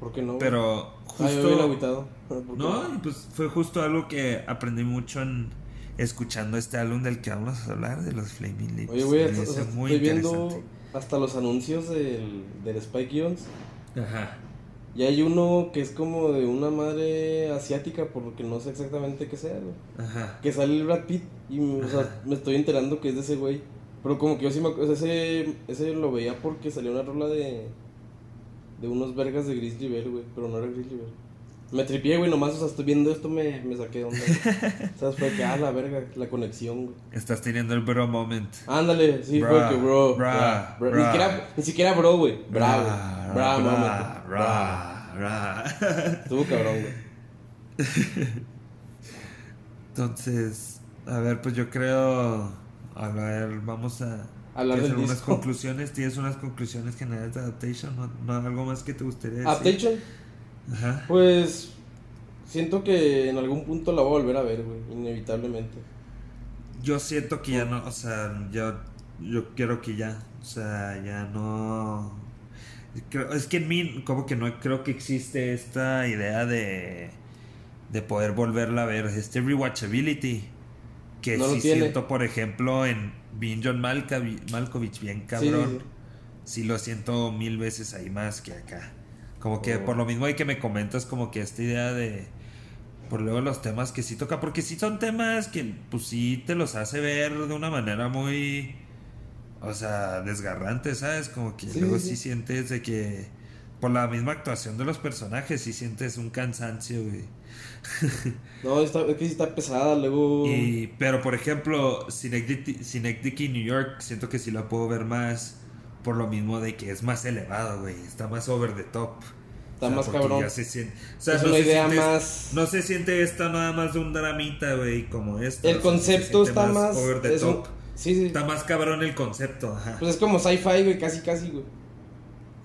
¿por qué no? Pero Ah, justo... agüitado. ¿Por qué No, y pues fue justo algo que aprendí mucho en escuchando este álbum del que vamos a hablar, de los Flaming Lips. Oye, güey, o sea, estoy viendo hasta los anuncios del, del Spike Jones. Ajá. Y hay uno que es como de una madre asiática, por lo que no sé exactamente qué sea, güey. Ajá. Que sale el Brad Pitt y o sea, me estoy enterando que es de ese güey. Pero como que yo sí me acu- o sea, ese, ese lo veía porque salió una rola de de unos vergas de Grizzly Bear, güey, pero no era Grizzly Bear. Me tripié, güey, nomás, o sea, estoy viendo esto, me, me saqué de onda. ¿Sabes? Fue que, ah, la verga, la conexión, güey. Estás teniendo el bro moment. Ándale, sí, Bra, fue que, bro, bra, bra, bra. Ni, siquiera, ni siquiera bro, güey. Bravo. Bra, bra, moment. Bra. bra, bra. Estuvo cabrón, güey. Entonces, a ver, pues yo creo. A ver, vamos a. Hablar ¿quieres del hacer unas disco. conclusiones? ¿Tienes unas conclusiones generales de Adaptation? ¿No, no algo más que te gustaría decir? Adaptation, Ajá. pues siento que en algún punto la voy a volver a ver, güey, inevitablemente. Yo siento que ya no, o sea, yo, yo quiero que ya, o sea, ya no... creo- es que en mí, como que no creo que existe esta idea de, de poder volverla a ver, este rewatchability, que No sí siento, por ejemplo, en John Malkovich, Malkovich bien cabrón, Sí, sí, sí lo siento mil veces ahí más que acá. Como que por lo mismo hay que me comentas como que esta idea de por luego los temas que sí toca, porque sí son temas que pues sí te los hace ver de una manera muy o sea, desgarrante, ¿sabes? Como que Sí, luego sí, sientes de que por la misma actuación de los personajes sí sientes un cansancio, güey. No, está, es que sí está pesada, luego... Y, pero por ejemplo, Synecdoche, New York, siento que sí la puedo ver más por lo mismo de que es más elevado, güey. Está más over the top. Está O sea, más cabrón. se siente- o sea, Es no una se idea siente- más- No se siente esta nada más de un dramita, güey, como esta. El concepto está más... Over the es un- top. Sí, sí. Está más cabrón el concepto, ajá. Pues es como sci-fi, güey, casi, casi, güey.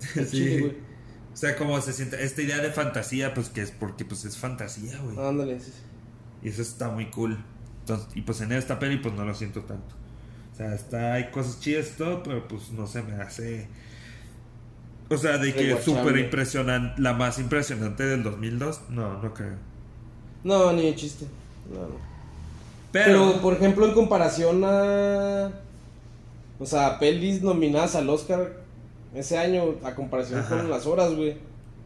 Sí. chile, güey. O sea, como se siente esta idea de fantasía, pues que es porque pues es fantasía, güey. Ándale, sí, sí. Y eso está muy cool. Entonces, y pues en esta peli pues no lo siento tanto. O sea, está, hay cosas chidas y todo, pero pues no se me hace... O sea, de que súper impresionante, la más impresionante del 2002, no, no creo. No, ni de chiste. No, no. Pero, Pero, por ejemplo, en comparación a. O sea, pelis nominadas al Oscar ese año, a comparación Ajá. con las horas, güey.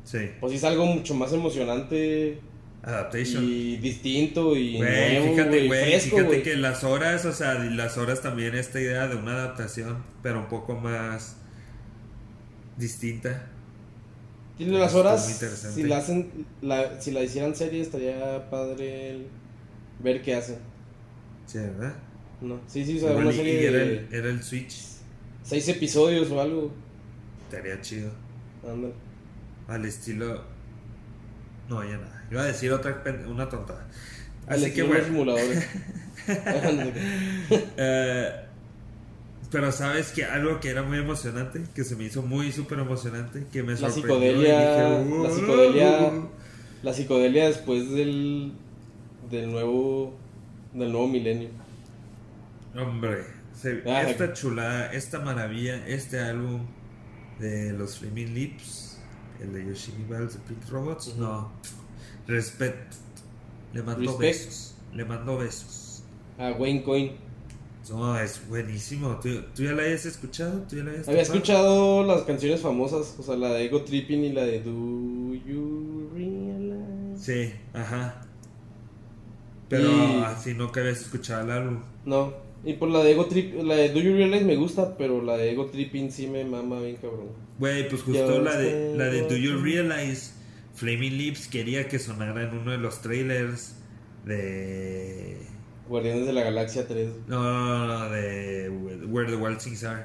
sí, Pues sí es algo mucho más emocionante Adaptation. y distinto y Güey, nuevo, fíjate, güey, güey, fresco, fíjate que las horas, o sea, las horas también esta idea de una adaptación, pero un poco más distinta. Tiene las horas, si la hacen, la, si la hicieran serie estaría padre el- ver qué hacen. Sí, ¿verdad? No, sí, sí, o sea, una serie era, de el, era el Switch, seis episodios o algo. estaría chido. Ándale. Al estilo. No, ya nada. Iba a decir otra una tontada. Así que bueno. simuladores. Eh, pero sabes que algo que era muy emocionante, que se me hizo muy súper emocionante, que me La sorprendió. y psicodelia, dije, la "Uh". psicodelia, la psicodelia después del, del nuevo, del nuevo milenio. Hombre, se- Ah, esta chulada, esta maravilla, este álbum de los Flaming Lips, el de Yoshimi Bells de Pink Robots, no. Respect. Le Respect. besos. Le mando besos. A Wayne Coyne. No, es buenísimo. ¿Tú, tú ya la habías escuchado? ¿Tú ya la habías Había topado? escuchado las canciones famosas, o sea, la de Ego Tripping y la de Do You Realize. Sí, ajá. Pero Y- así no que habías escuchado el álbum. No, y por la de Ego Trip, la de Do You Realize me gusta, pero la de Ego Tripping sí me mama bien cabrón. Güey, pues justo la de, la de Do You. Realize, Flaming Lips quería que sonara en uno de los trailers de... Guardianes de la Galaxia 3. No, no, no, de Where the Wild Things Are.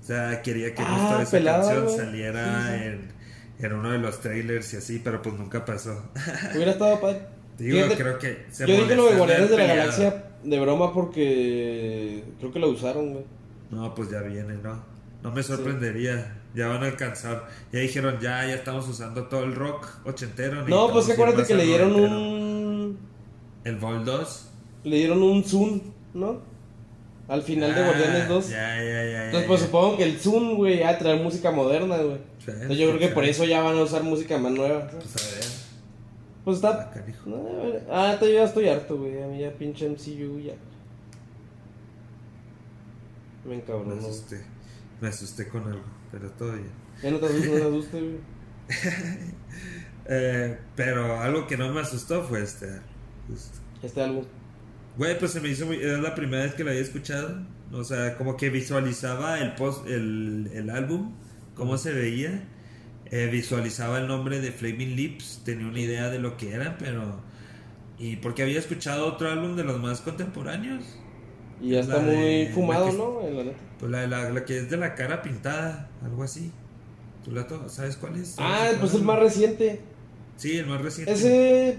O sea, quería que Ah, esa canción güey. saliera Sí, sí. En, en uno de los trailers y así, pero pues nunca pasó. Hubiera estado padre. Digo, Fíjate, creo que se Yo dije lo de Guardianes de la peleado. Galaxia de broma porque creo que la usaron, güey. No, pues ya viene, ¿no? No me sorprendería. Ya van a alcanzar. Ya dijeron, ya, ya estamos usando todo el rock ochentero. No, pues acuérdate que le dieron noventero. un. El Vol 2. Le dieron un Zoom, ¿no? Al final de Ah, Guardianes 2. Ya, ya, ya. Entonces, pues ya. supongo que el Zoom, güey, va a traer música moderna, güey. Sí, Entonces, yo creo que por eso ya van a usar música más nueva. ¿sabes? Pues a ver. Pues Ah, está. canijo. No, a ver. Ah, te- yo ya estoy harto, güey. A mí ya pinche MCU ya. Me Me encabronó. güey. asusté. Me asusté con algo, pero todo bien. Ya no te asustes, no te asustes, güey. Eh, pero algo que no me asustó fue este. justo. Este álbum. Güey, pues se me hizo muy. Era la primera vez que lo había escuchado. O sea, como que visualizaba el post, el, el álbum, cómo se veía. Eh, visualizaba el nombre de Flaming Lips. Tenía una idea de lo que era, pero. Y porque había escuchado otro álbum de los más contemporáneos. Y ya Es está de- muy fumado, ¿no? En la neta. Pues la, la, la que es de la cara pintada, algo así. ¿Tú la sabes cuál es? Ah, ¿Sabes pues cuál el más reciente. Sí, el más reciente. Ese.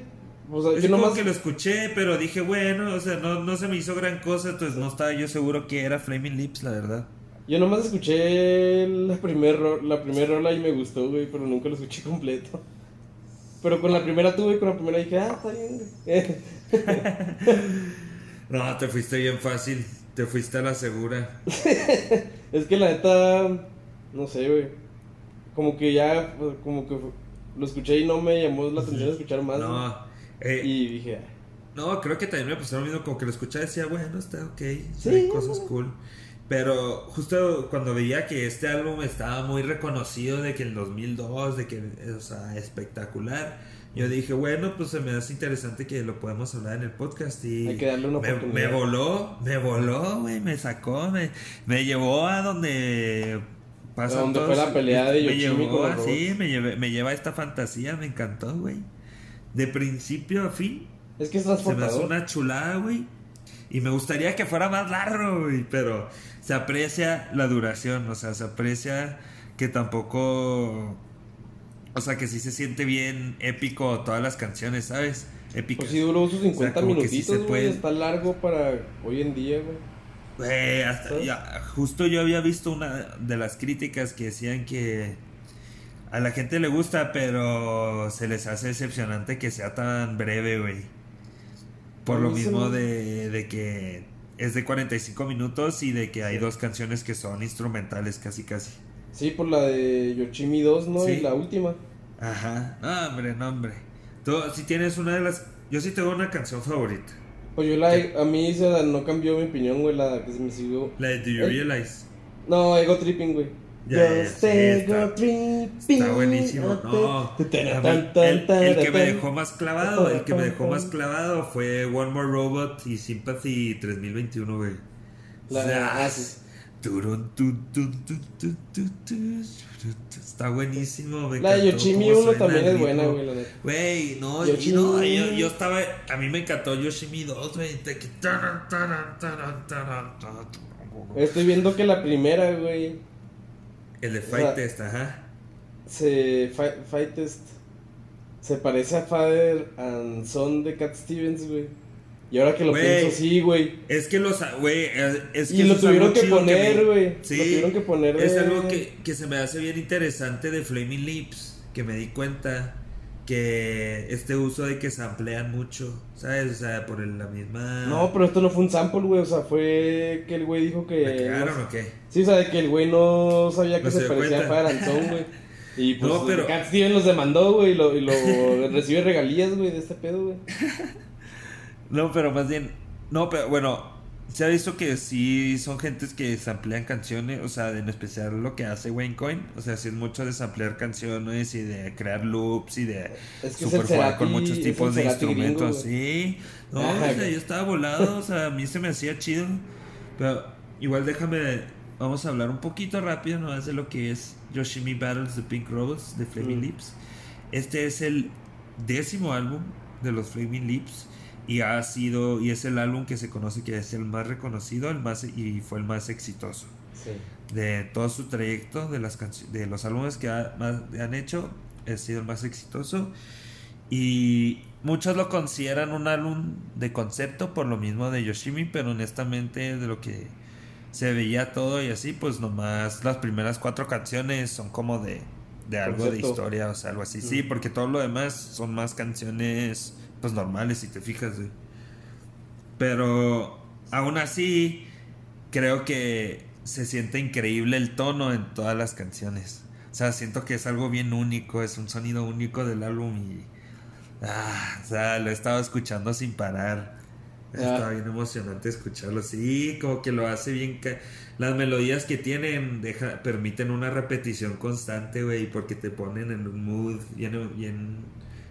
O sea, Es yo como nomás. que lo escuché, pero dije, bueno, o sea, no, no se me hizo gran cosa, entonces no estaba yo seguro que era Flaming Lips, la verdad. Yo nomás escuché la primer, ro- la primera rola y me gustó, güey, pero nunca lo escuché completo. Pero con la primera tuve, con la primera dije, ah, está bien, güey. No, te fuiste bien fácil, te fuiste a la segura. es que la neta, no sé, güey. Como que ya, pues, como que lo escuché y no me llamó la atención escuchar más. No, eh, Y dije, ah, no, creo que también me pasó lo mismo, como que lo escuchaba y decía, bueno, está ok, Sí, hay cosas cool. Pero justo cuando veía que este álbum estaba muy reconocido de que en 2002, de que, o sea, espectacular, yo dije, bueno, pues se me hace interesante que lo podamos hablar en el podcast y Hay que darle una me, me voló, me voló, güey, me sacó, me, me llevó a donde pasan A donde todos- fue la pelea de me Yoshimi llevó con así, me, llevé- me lleva a esta fantasía, me encantó, güey. De principio a fin, es que es se me hace una chulada, güey. Y me gustaría que fuera más largo, güey. Pero se aprecia la duración. O sea, se aprecia que tampoco. O sea, que sí se siente bien épico todas las canciones, ¿sabes? Épicas. Pues sí duró sus 50 como que sí minutitos, se güey. puede. Está largo para hoy en día, güey. Güey, hasta ya- justo yo había visto una de las críticas que decían que a la gente le gusta, pero se les hace decepcionante que sea tan breve, güey. Por lo se mismo me- de, de que es de 45 minutos y de que hay dos canciones que son instrumentales casi casi. Sí, por la de Yoshimi 2, ¿no? Sí. Y la última. Ajá. No, hombre, no, hombre. Tú si tienes una de las... Yo sí tengo una canción favorita. Pues yo la, a mí se, no cambió mi opinión, güey, la que se me siguió. La de Do You Eh. Realize. No, Ego Tripping, güey. Ya, ya, sí, está-. Está buenísimo. No, el, que me dejó más clavado, el que me dejó más clavado fue One More Robot y Sympathy 3021, güey. La- Zas. ah, sí. Está buenísimo. me La de Yoshimi cómo 1 suena también es buena, güey, la neta. Güey, no, Yoshimi. no, yo, yo estaba, a mí me encantó Yoshimi 2, güey. Estoy viendo que la primera, güey, El de O Fight sea, Test, ajá. se. Fight, Fight Test. Se parece a Father and Son de Cat Stevens, güey. Y ahora que lo Güey. pienso, sí, güey. Es que los, güey, es- que Y lo tuvieron que poner, güey. Sí, Lo tuvieron que poner es algo que, que se me hace bien interesante de Flaming Lips, que me di cuenta que este uso de que se amplían mucho, ¿sabes? O sea, por el- la misma... No, pero esto no fue un sample, güey. O sea, fue que el güey dijo que. ¿Me cagaron o qué? Sí, o sea, de que el güey no sabía que No se parecía a. Father and güey. Y pues No, pero- Cat Steven los demandó, güey, y lo, y lo recibe regalías, güey, de este pedo, güey. No, pero más bien. No, pero bueno. Se ha visto que sí son gentes que samplean canciones, o sea, en especial lo que hace Wayne Coyne. O sea, sí es mucho de samplear canciones y de crear loops y de Es que super jugar con muchos tipos de instrumentos. sí, no, Ajá, o sea, güey. yo estaba volado, o sea, a mí se me hacía chido. Pero igual déjame, vamos a hablar un poquito rápido nomás de lo que es Yoshimi Battles de Pink Rose de Flaming Mm. Lips. Este es el décimo álbum de los Flaming Lips y ha sido y es el álbum que se conoce que es el más reconocido, el más y fue el más exitoso Sí. de todo su trayecto de las de los álbumes que ha- más- han hecho ha sido el más exitoso y muchos lo consideran un álbum de concepto por lo mismo de Yoshimi pero honestamente de lo que se veía todo y así pues nomás las primeras cuatro canciones son como de de algo de historia o sea algo así sí Mm. porque todo lo demás son más canciones pues normales si te fijas güey. pero aún así creo que se siente increíble el tono en todas las canciones. O sea, siento que es algo bien único, es un sonido único del álbum y... Ah, o sea, lo he estado escuchando sin parar. Está bien emocionante escucharlo. Sí, como que lo hace bien. ca- Las melodías que tienen deja, permiten una repetición constante, güey, porque te ponen en un mood bien, bien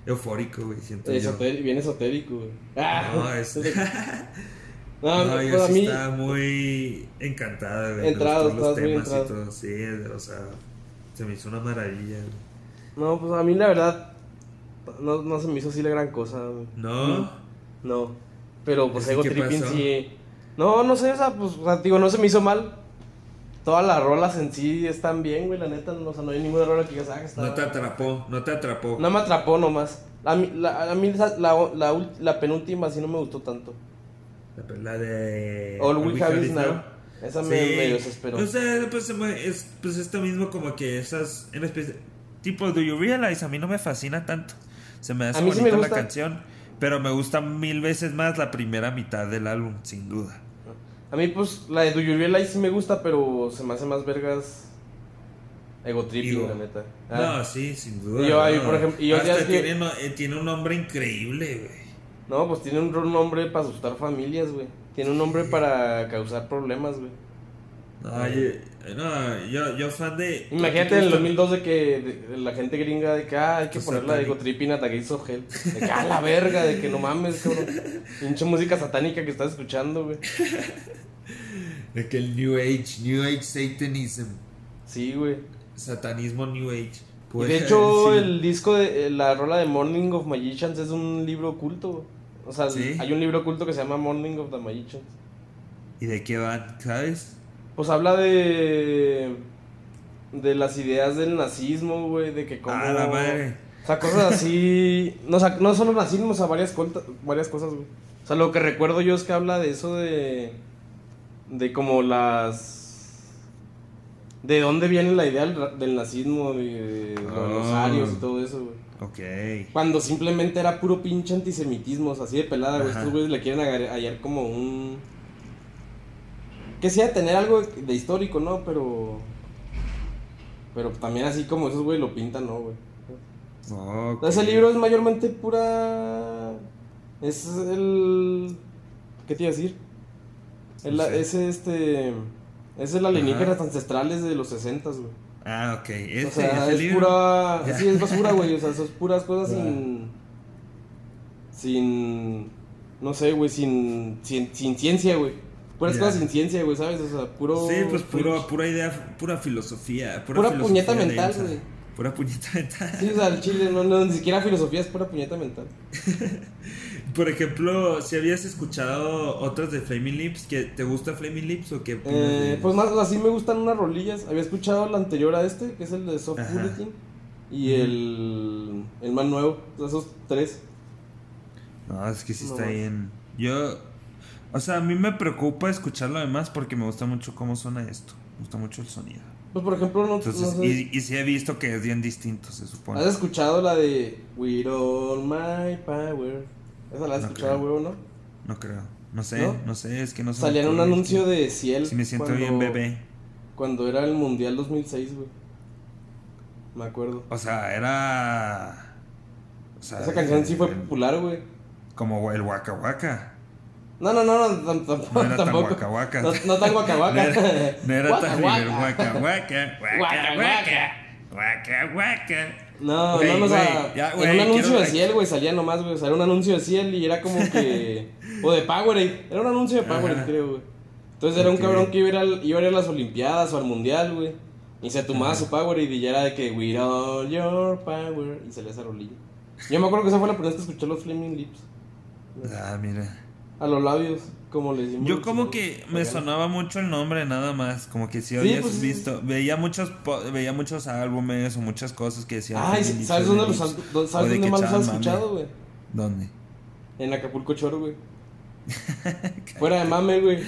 eufórico, güey. Siento. Esotéri- bien esotérico, güey. Ah, No, es... No, No, pues yo a sí mí. estaba muy encantada, güey. Entrado, Entrado, los temas y entrado. todo. Sí, o sea, se me hizo una maravilla. güey. No, pues a mí la verdad. No, no se me hizo así la gran cosa, güey. ¿No? No. Pero pues ¿Así Ego Tripping sí. No, no sé, o sea, pues, o sea, digo, no se me hizo mal. Todas las rolas en sí están bien, güey, la neta. No, o sea, no hay ninguna rola que digas, ah, que está. No te atrapó, no te atrapó. No me atrapó nomás. A mí, la, a mí la, la, ul- la penúltima sí no me gustó tanto. La, de. All We Have Is Now. Esa me, Sí. me desesperó. O sea, pues, me- es pues esto mismo como que esas. En especial. Tipo, Do You Realize? A mí no me fascina tanto. Se me hace sí bonita me la canción. Pero me gusta mil veces más la primera mitad del álbum, sin duda. A mí, pues, la de Do You Realize sí me gusta, pero se me hace más vergas. Ego Tripping, Ego. la neta. Ah. No, sí, sin duda. Y yo no. por ejemplo, y yo Hasta que- no- eh, tiene un nombre increíble, güey. No, pues tiene un nombre para asustar familias, güey. Tiene un nombre para causar problemas, güey. No, yo, no, yo, yo fan de. Imagínate en el 2002 de que de- la gente gringa de que ah, hay que Pues, poner la de Ego satánico. Tripping a Gates of Hell. De que ah, la verga, de que no mames, cabrón. Pinche música satánica que estás escuchando, güey. De que el New Age, New Age Satanism. Sí, güey. Satanismo New Age. Y Pues, de hecho, sí. el disco de eh, la rola de Morning of Magicians es un libro oculto. O sea, ¿Sí? hay un libro oculto que se llama Morning of the Magicians. ¿Y de qué van? ¿Sabes? Pues habla de. de las ideas del nazismo, güey. De que como. Ah, la madre. O sea, cosas así. No, o sea, no solo nazismo, o sea, varias, varias cosas, güey. O sea, lo que recuerdo yo es que habla de eso de. De como las. de dónde viene la idea del, del nazismo, de, de los Ah. los arios y todo eso, güey. Ok. Cuando simplemente era puro pinche antisemitismo, o sea, así de pelada, güey. Estos güeyes le quieren hallar como un. Que de tener algo de histórico, ¿no? Pero. Pero también así como esos güey lo pintan, ¿no, güey? Ok. Ese libro es mayormente pura. Es el. ¿Qué te iba a decir? El, No sé. Ese, este. Es el alienígenas Ajá. ancestrales de los 60, güey. Ah, ok. Este, o sea, ese es libro. pura. Sí, es basura, güey. O sea, son puras cosas sin. Sin. No sé, güey, sin, sin, sin ciencia, güey. Puras cosas sin ciencia, güey, ¿sabes? O sea, puro. Sí, pues puro, pura idea, pura filosofía. Pura, Pura filosofía puñeta mental, güey. Pura puñeta mental. Sí, o sea, el chile, no, no, ni siquiera filosofía, es pura puñeta mental. Por ejemplo, si habías escuchado otras de Flaming Lips, que ¿te gusta Flaming Lips o qué Eh, de- pues más, así me gustan unas rolillas. Había escuchado la anterior a este, que es el de Soft Ajá. Bulletin. Y el, el más nuevo, esos tres. No, es que sí No está más. bien. Yo, o sea, a mí me preocupa escuchar lo demás porque me gusta mucho cómo suena esto. Me gusta mucho el sonido. Pues por ejemplo, no, Entonces, no sé. y, y sí he visto que es bien distinto, se supone. ¿Has escuchado la de With All My Power? Esa la has No escuchado, creo. huevo, ¿no? No creo. No sé, ¿No? ¿No? sé, es que no sé. Salía en un anuncio de Ciel. Si me siento cuando- bien bebé. Cuando era el Mundial 2006, güey. me acuerdo. O sea, era. o sea, Esa canción sí fue el- popular, güey. Como el Waka Waka. No, no, no, no, tam- tampoco. No era tan tampoco. Waka Waka. No, no tan Waka No era, no era Waka tan Waka. el Waka Waka. No, Güey, no, no, o sea, en un anuncio de Ciel, güey, salía nomás, güey, o sea, era un anuncio de Ciel y era como que, o de Powerade, era un anuncio de Powerade, Ajá. creo, güey. Entonces era un cabrón que iba a, ir al- iba a ir a las Olimpiadas o al Mundial, güey, y se tomaba Ajá. su Powerade y ya era de que, with all your power, y salía esa rolilla. Yo me acuerdo que esa fue la primera vez que escuché los Flaming Lips, Ah, mira. a los labios, como. Yo como que me sonaba mucho el nombre nada más, como que si habías pues, sí, visto, veía muchos veía muchos álbumes o muchas cosas que decían. Ay, ¿sabes dónde los has, sabes más los has escuchado, güey? ¿Dónde? En Acapulco Choro, güey. Fuera de mame, güey.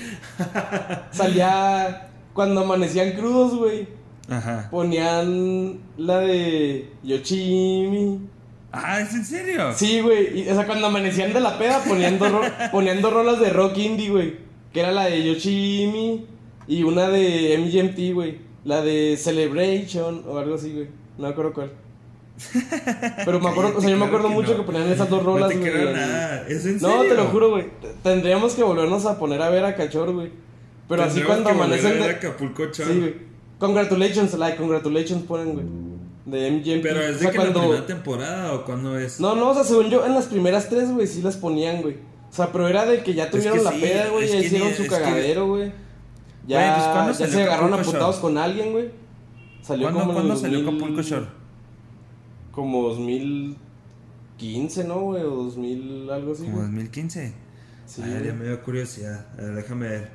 Salía cuando amanecían crudos, güey. Ajá. Ponían la de Yoshimi. Ah, ¿es en serio? Sí, güey. y, O sea, cuando amanecían de la peda ro- ponían dos rolas de rock indie, güey. Que era la de Yoshimi y una de MGMT, güey. La de Celebration o algo así, güey. No me acuerdo cuál. Pero me acuerdo, o sea, yo me acuerdo mucho no. que ponían esas dos No rolas, te güey. creo en- nada. ¿Es en No, serio? te lo juro, güey. Tendríamos que volvernos a poner a ver a Cachorro, güey. Pero así cuando que volver a amanecen ver de... Acapulco Shore. Sí, güey. Congratulations, like, congratulations ponen, güey. De MGMT. Pero es O de sea, que la primera temporada o cuándo es. No, no, o sea, según yo, en las primeras tres, güey, sí las ponían, güey. O sea, pero era de que ya que tuvieron la sí, peda, güey, ya hicieron ni- su cagadero, güey. Ya, Güey, pues, ¿cuándo ya salió se agarraron a Acapulco Shore? putados con alguien, güey. Salió ¿Cuándo, como ¿cuándo salió 2000 Acapulco Shore? Como 2015, ¿no, güey? O 2000, algo así, Como güey. 2015. Sí, a ver, güey. ya me dio curiosidad. A ver, déjame ver.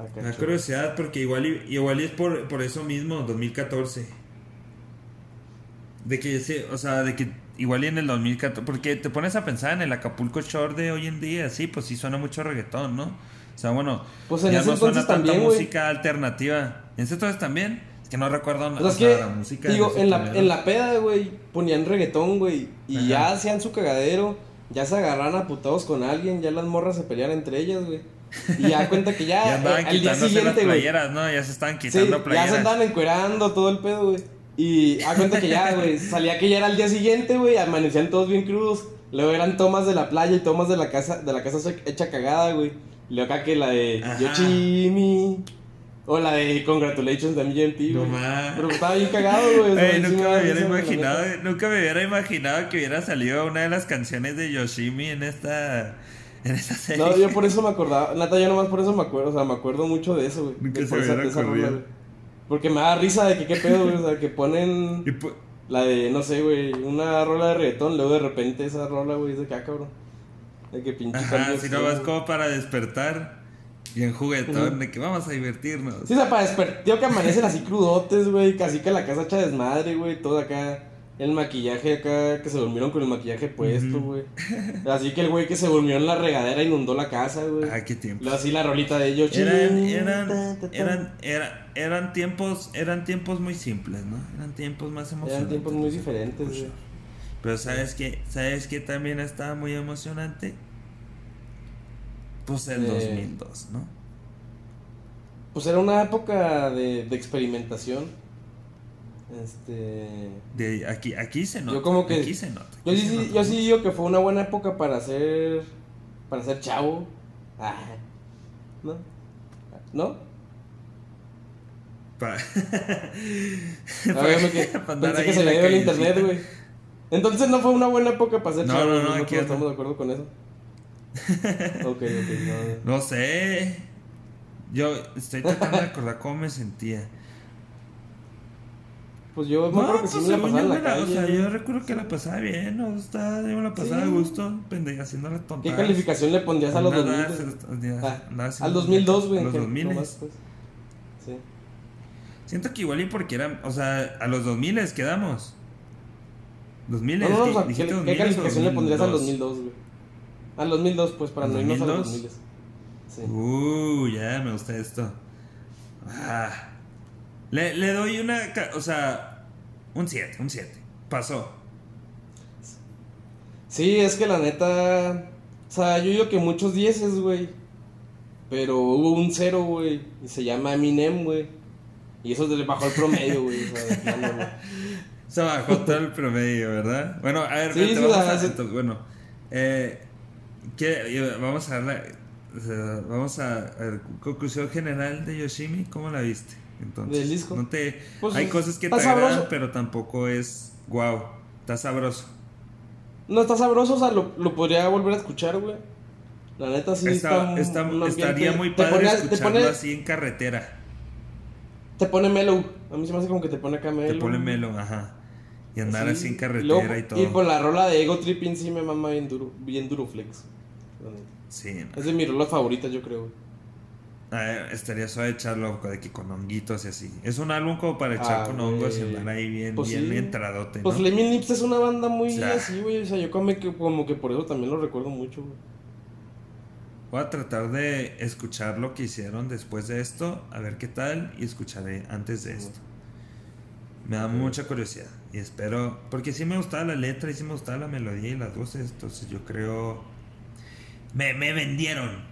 Ah, Me da Cachorro. curiosidad porque igual, y- igual es por, por eso mismo, 2014. De que, sí, o sea, de que igual y en el 2014, porque te pones a pensar en el Acapulco Shore de hoy en día, sí, pues sí suena mucho reggaetón, ¿no? O sea, bueno, Pues en ya ese no suena tanta también, música alternativa. ¿En ese entonces también? Es que no recuerdo sea, o es que, la música. digo, en la, en la peda, güey, ponían reggaetón, güey, y Ajá. ya hacían su cagadero, ya se agarraban a putados con alguien, ya las morras se peleaban entre ellas, güey. Y ya cuenta que ya, Ya andaban eh, al día las siguiente, güey. playeras, ¿no? Ya se estaban Sí, quitando ya playeras. se andaban encuerando todo el pedo, güey. Y a cuenta que ya, güey, salía que ya era el día siguiente, güey, amanecían todos bien crudos. Luego eran tomas de la playa y tomas de la casa, de la casa hecha cagada, güey. Luego acá que la de Ajá. Yoshimi. O la de Congratulations de MGMT, No güey. más. Pero estaba bien cagado, güey. Ey, sí nunca me hubiera imaginado, nunca me hubiera imaginado que hubiera salido una de las canciones de Yoshimi en esta, en esta serie. No, yo por eso me acordaba. Nata, yo nomás por eso me acuerdo. O sea, me acuerdo mucho de eso, güey. Nunca se esa- esa rola. Porque me da risa de que qué pedo, güey. O sea, que ponen la de, no sé, güey, una rola de reggaetón. Luego de repente esa rola, güey, es de que, ah, cabrón. De que pinche Ajá, si no vas como para despertar. Bien juguetón, de que vamos a divertirnos. Sí, o sea, para despertar. Tío, que amanecen así crudotes, güey. Casi que la casa hecha desmadre, güey. Todo acá. El maquillaje acá, que se durmieron con el maquillaje puesto, güey. Así que el güey que se durmió en la regadera inundó la casa, güey. Ah, qué tiempo. Así la rolita de ellos. Eran, eran, eran, era- eran tiempos, eran tiempos muy simples, ¿no? Eran tiempos más emocionantes. Eran tiempos muy diferentes, güey. Pero sabes que, sabes que también estaba muy emocionante. Pues el Eh. 2002, ¿no? Pues era una época de, de experimentación. Este. De aquí, aquí se nota. Yo como que- Aquí se nota. Yo aquí sí, se sí- nota yo sí digo que fue una buena época para ser. Para ser chavo. Ah, ¿No? ¿No? Pa- A ver, me que- pensé que se le dio el internet, güey. Entonces no fue una buena época para ser No, chavo. no, no, aquí ando. estamos de acuerdo con eso. ok, ok, no. No sé. Yo estoy tratando de recordar cómo me sentía. Pues yo me No, acuerdo que pues sí me la pasaba en la calle. o sea, yo recuerdo que la pasaba bien, ¿no? Está, yo me la pasaba Sí. a gusto, pendeja, haciendo las ¿Qué tontadas. calificación le pondrías a los Nada, 2000? se- Ah, al haciendo- 2002, güey. A los que 2000. nomás, pues. Sí. Siento que igual y porque eran, o sea, a los 2000 quedamos. 2000 No, no, o sea, dijiste ¿qué, 2000 ¿qué calificación le pondrías al 2002? 2002, güey? Al 2002, pues, para ¿Al no irnos a los 2002? 2000. Sí. Uh, ya me gusta esto. Ah. Le, le doy una, o sea, un 7, un 7. Pasó. Sí, es que la neta. O sea, yo digo que muchos dieces, güey. Pero hubo un cero, güey. Y se llama Eminem, güey. Y eso le bajó el promedio, güey. O sea. Se bajó todo el promedio, ¿verdad? Bueno, a ver, Sí, vete, sí, vamos a, entonces, bueno, eh, ¿qué- vamos a sea, vamos a, a ver, conclusión general de Yoshimi, ¿cómo la viste? Entonces, Del disco. no te, Pues, hay cosas que te está agradan, sabroso. pero tampoco es wow, está sabroso. No, está sabroso, o sea, lo, lo podría volver a escuchar, güey. La neta sí Está- está, está- estaría muy padre pone- escucharlo pone- así en carretera. Te pone mellow. A mí se me hace como que te pone acá mellow. Te pone melo, ajá. Y andar Sí. así en Y carretera luego- y todo. Y por la rola de Ego Tripping sí me mama bien duro, bien duro flex. La neta. Sí, no. Es de mi rola favorita, yo creo. Ver, estaría suave echarlo de que con honguitos y así. Es un álbum como para echar Ah, con hongos y andar ahí bien, Pues bien sí. entradote, ¿no? Pues Flaming Lips es una banda muy así, güey. O sea, yo como que, como que por eso también lo recuerdo mucho, güey. Voy a tratar de escuchar lo que hicieron después de esto, a ver qué tal, y escucharé antes de esto. Me da mucha curiosidad y espero, porque sí me gustaba la letra y sí me gustaba la melodía y las voces, entonces yo creo... Me, me vendieron.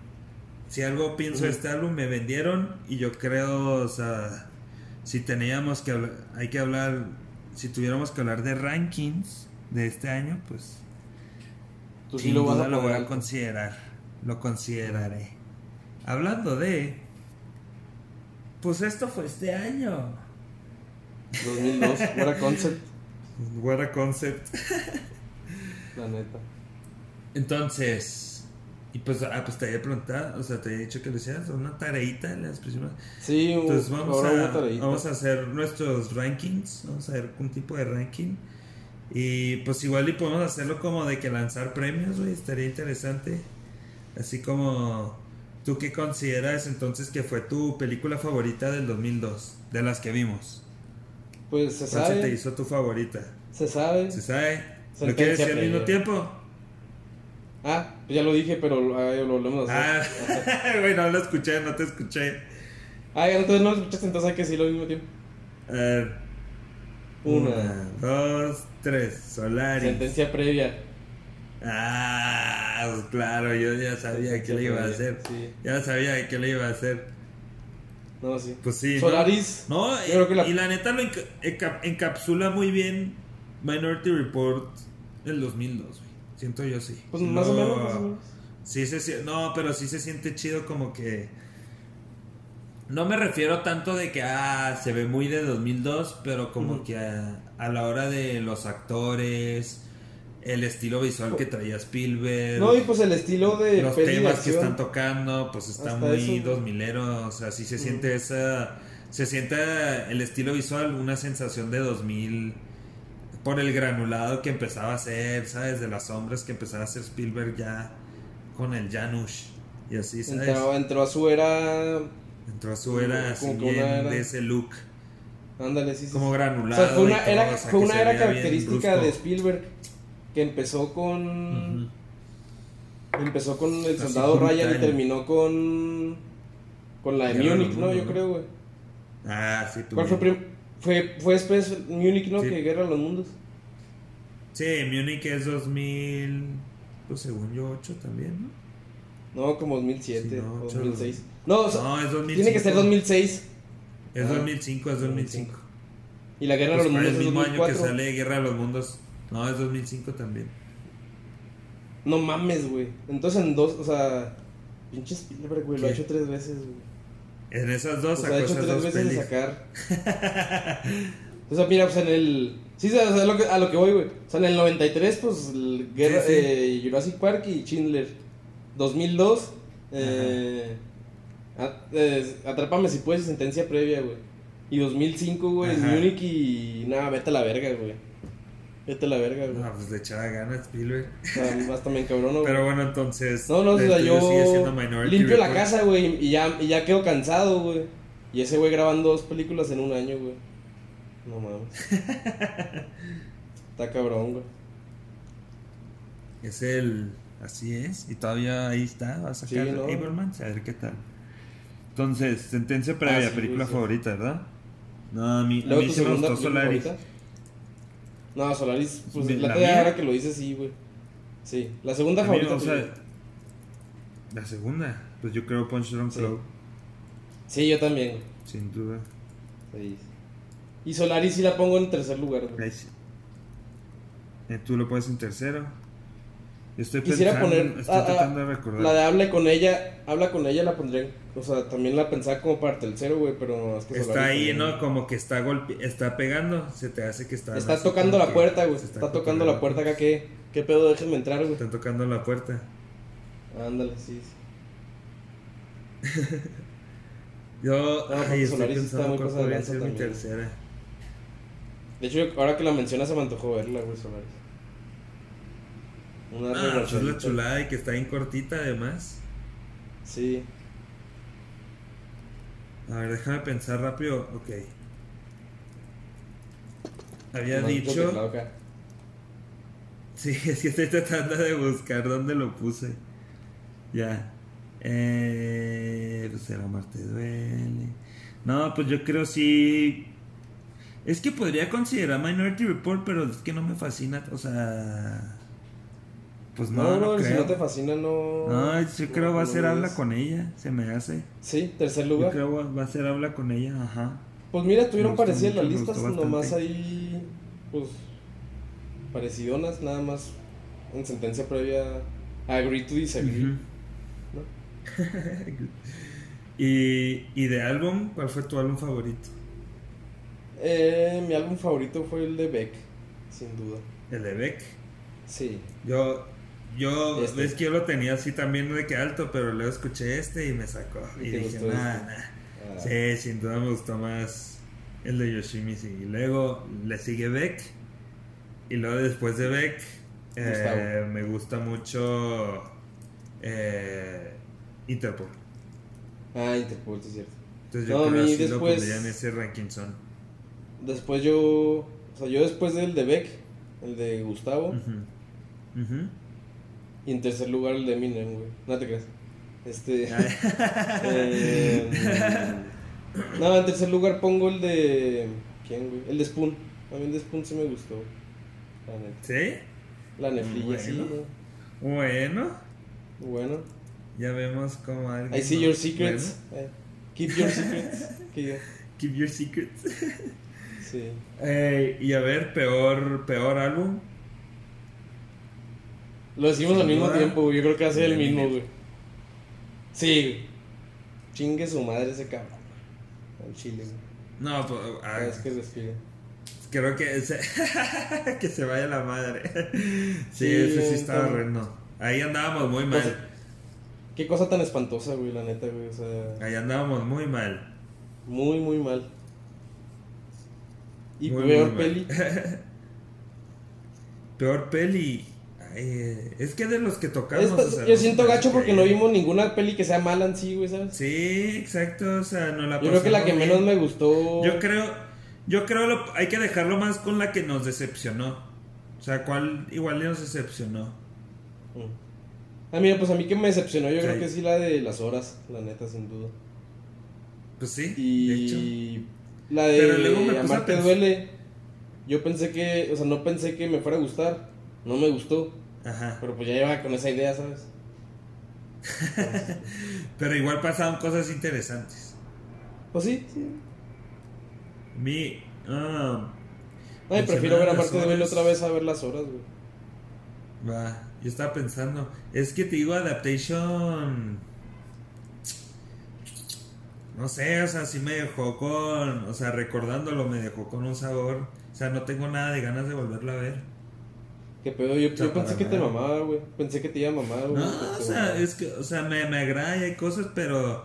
Si algo pienso de este álbum, me vendieron y yo creo, o sea, si teníamos que hablar, hay que hablar, si tuviéramos que hablar de rankings de este año, pues Tú sí lo vas duda a lo voy a considerar. Lo consideraré. Hablando de. Pues esto fue este año. 2002, What a Concept, What a concept. la neta. Entonces. Y pues, ah, pues te había preguntado, o sea, te había dicho que lo hicieras una tareita en las próximas. Sí, Entonces vamos a, vamos a hacer nuestros rankings, vamos a ver un tipo de ranking. Y pues igual y podemos hacerlo como de que lanzar premios, güey, estaría interesante. Así como tú qué consideras entonces que fue tu película favorita del 2002, de las que vimos. Pues se ¿Cuál se te sabe, hizo tu favorita? se sabe. ¿Se sabe? ¿Lo quieres decir al mismo tiempo? Ah, pues ya lo dije, pero ah, lo volvemos a Ah, hacer. güey, no lo escuché, no te escuché. Ah, entonces no lo escuchaste, entonces hay que decirlo al mismo tiempo. A ver, Una. una, dos, tres, Solaris. Sentencia previa. Ah, pues claro, yo ya sabía que le iba a hacer. Sí. Ya sabía que le iba a hacer. No, sí. Pues sí. Solaris. No, la- y la neta lo enca- enca- encapsula muy bien Minority Report del 2002, güey. Siento yo sí. Pues más o menos, más o menos. Sí se no, pero sí se siente chido como que no me refiero tanto de que ah, se ve muy de 2002, pero como que a, a la hora de los actores, el estilo visual que traía Spielberg, No, y pues el estilo de los temas que están tocando, pues está Hasta muy dos milero, o sea, sí se siente esa se siente el estilo visual, una sensación de 2000 por el granulado que empezaba a hacer, ¿sabes? De las sombras que empezaba a hacer Spielberg ya con el Janusz y así, ¿sabes? Entró, entró a su era. Entró a su era así bien era- de ese look, Ándale, sí, sí. como sí. O granulado. sea, fue una todo, era, o sea, fue una era característica de Spielberg que empezó con. Empezó con el soldado. Ryan y terminó con. Con la de Múnich, ¿no? Yo creo, güey. Ah, sí, tú ¿Cuál fue, fue, fue después Múnich, ¿no? Sí. Que Guerra de los Mundos. Sí, Múnich es 2000, pues según yo 8 también, ¿no? No, como 2007 Sí, no, o ocho. 2006. No, o sea, No, es 2005. tiene que ser 2006. Es Ah, 2005, es 2005. Y la Guerra Pues de los Mundos el es mismo año que 2004. sale Guerra de los Mundos. No, es 2005 también. No mames, güey. Entonces en dos, o sea, pinche Spielberg, güey, lo ha hecho tres veces, güey. En esas dos O sea, sacó hecho esas tres dos veces de sacar. o sea, mira, pues en el. Sí, o sea, a lo que, a lo que voy, güey. O sea, en el 93, pues Guerra, Sí, sí. eh, Jurassic Park y Schindler. 2002, eh, eh, Atrápame si puedes, sentencia previa, güey. Y 2005, güey. Munich y. Nada, vete a la verga, güey. Vete a la verga, güey. No, pues le echaba ganas Spielberg. O sea, hasta me encabrono, güey. Pero bueno, entonces. No, no, o sea, yo limpio la casa, güey, y ya, y ya quedo cansado, güey. Y ese güey grabando dos películas en un año, güey. No mames. Está cabrón, güey. Es el. Así es. Y todavía ahí está. Va a sacar Sí, ¿no? Aberman. A ver qué tal. Entonces, sentencia previa, Ah, sí, película sí. favorita, ¿verdad? No, a mí, a mí sí me gustó Solaris. favorita. No, Solaris, pues la, ¿la mía? ahora que lo dices, sí, güey. Sí, la segunda favorita. o sea, tuya. la segunda, pues yo creo Punch Drunk Sí. Love, Sí, yo también. sin duda. Y Solaris sí la pongo en tercer lugar, güey. Eh, Tú lo pones en tercero. Estoy Quisiera pensando, poner. estoy de recordar. la de habla con ella. Habla con ella la pondré. O sea, también la pensaba como para tercero, güey. Pero es que Está ahí, ¿no? Como que está golpe, está pegando, se te hace que está... Está tocando la que puerta, güey. Está, tocando la puerta acá. ¿Qué, qué pedo? Déjenme entrar, güey. Están tocando la puerta. Ándale, sí. sí. Yo, No, ay, estoy está pensando cuál podría ser mi tercera. De hecho, ahora que la mencionas se me antojó verla, güey, Solaris. Una Ah, pues es la chulada y que está bien cortita además. Sí. A ver, déjame pensar rápido. Ok. Había Más dicho... Sí, es que estoy tratando de buscar dónde lo puse. Ya. Eh, pues el amor te duele. No, pues yo creo sí. Es que podría considerar Minority Report, pero es que no me fascina. O sea. Pues no, No, no, no, si no te fascina, no. No, yo creo va a no ser habla con ella. Se me hace. Sí, tercer Yo lugar. creo va- a ser habla con ella, ajá. Pues mira, estuvieron parecidas las listas, nomás ahí, pues, parecidonas, nada más en sentencia previa, agree to disagree. Ujú. y, y de álbum, ¿cuál fue tu álbum favorito? Eh, mi álbum favorito fue el de Beck, sin duda. El de Beck. Sí. Yo, yo, Este. ves que yo lo tenía así también de que alto, pero luego escuché este y me sacó. ¿Y dije, nah, este? nah. Ah, Sí, sin duda me gustó más el de Yoshimichi. Y luego le sigue Beck. Y luego después de Beck, eh, me gusta mucho eh, Interpol. Ah, Interpol, sí es cierto. Entonces No, yo a creo así lo después- pondría en ese ranking son. Después yo, o sea, yo después del de Beck, el de Gustavo, Ujú. Ujú. Y en tercer lugar el de Eminem, güey. No te creas. Este... Eh, no, en tercer lugar pongo el de. ¿Quién, güey? El de Spoon. A mí el de Spoon sí me gustó. La neta. ¿Sí? La neflilla, sí. Bueno. ¿no? Bueno, Bueno. ya vemos cómo alguien. I see ¿no? your secrets. Eh, keep your secrets. Keep your secrets. Sí. Eh, y a ver, peor, peor álbum. Lo decimos al mismo tiempo, güey. Yo creo que ser el mismo, güey. Sí, güey. Chingue su madre ese cabrón. Al chile, güey. No, pues, ah, vez que respire. creo que se, que se vaya la madre. Sí, Sí, ese sí estaba está- horrendo. Ahí andábamos muy mal. Pues, Qué cosa tan espantosa, güey, la neta, güey. O sea, Ahí andábamos muy mal. muy, muy mal. Y Muy, peor muy peli. Peor peli. Eh, es que de los que tocamos. Esta- o sea, yo siento gacho porque no vimos ninguna peli que sea mala en sí, güey, ¿sabes? Sí, exacto. O sea, no la Yo creo que la que menos me gustó. Yo creo, yo creo lo, hay que dejarlo más con la que nos decepcionó. O sea, ¿cuál igual nos decepcionó? Mm. Ah, mira, pues a mí que me decepcionó, yo Sí. creo que sí la de las horas, la neta, sin duda. Pues sí, de hecho. Y la Pero luego me de Amarte duele. Yo pensé que, o sea, no pensé que me fuera a gustar. No me gustó. Ajá. Pero pues ya iba con esa idea, ¿sabes? Pero igual pasaron cosas interesantes. Pues sí, sí. Mi. ah, Ay, prefiero ver a duele horas. otra vez a ver las horas, güey. va, yo estaba pensando. Es que te digo, Adaptation. No sé, o sea, sí me dejó con. O sea, recordándolo, me dejó con un sabor. O sea, no tengo nada de ganas de volverla a ver. ¿Qué pedo? Yo, pensé que te mamaba, güey. Pensé que te iba a mamar, güey. No, o sea, es que, o sea, me, me agrada y hay cosas, pero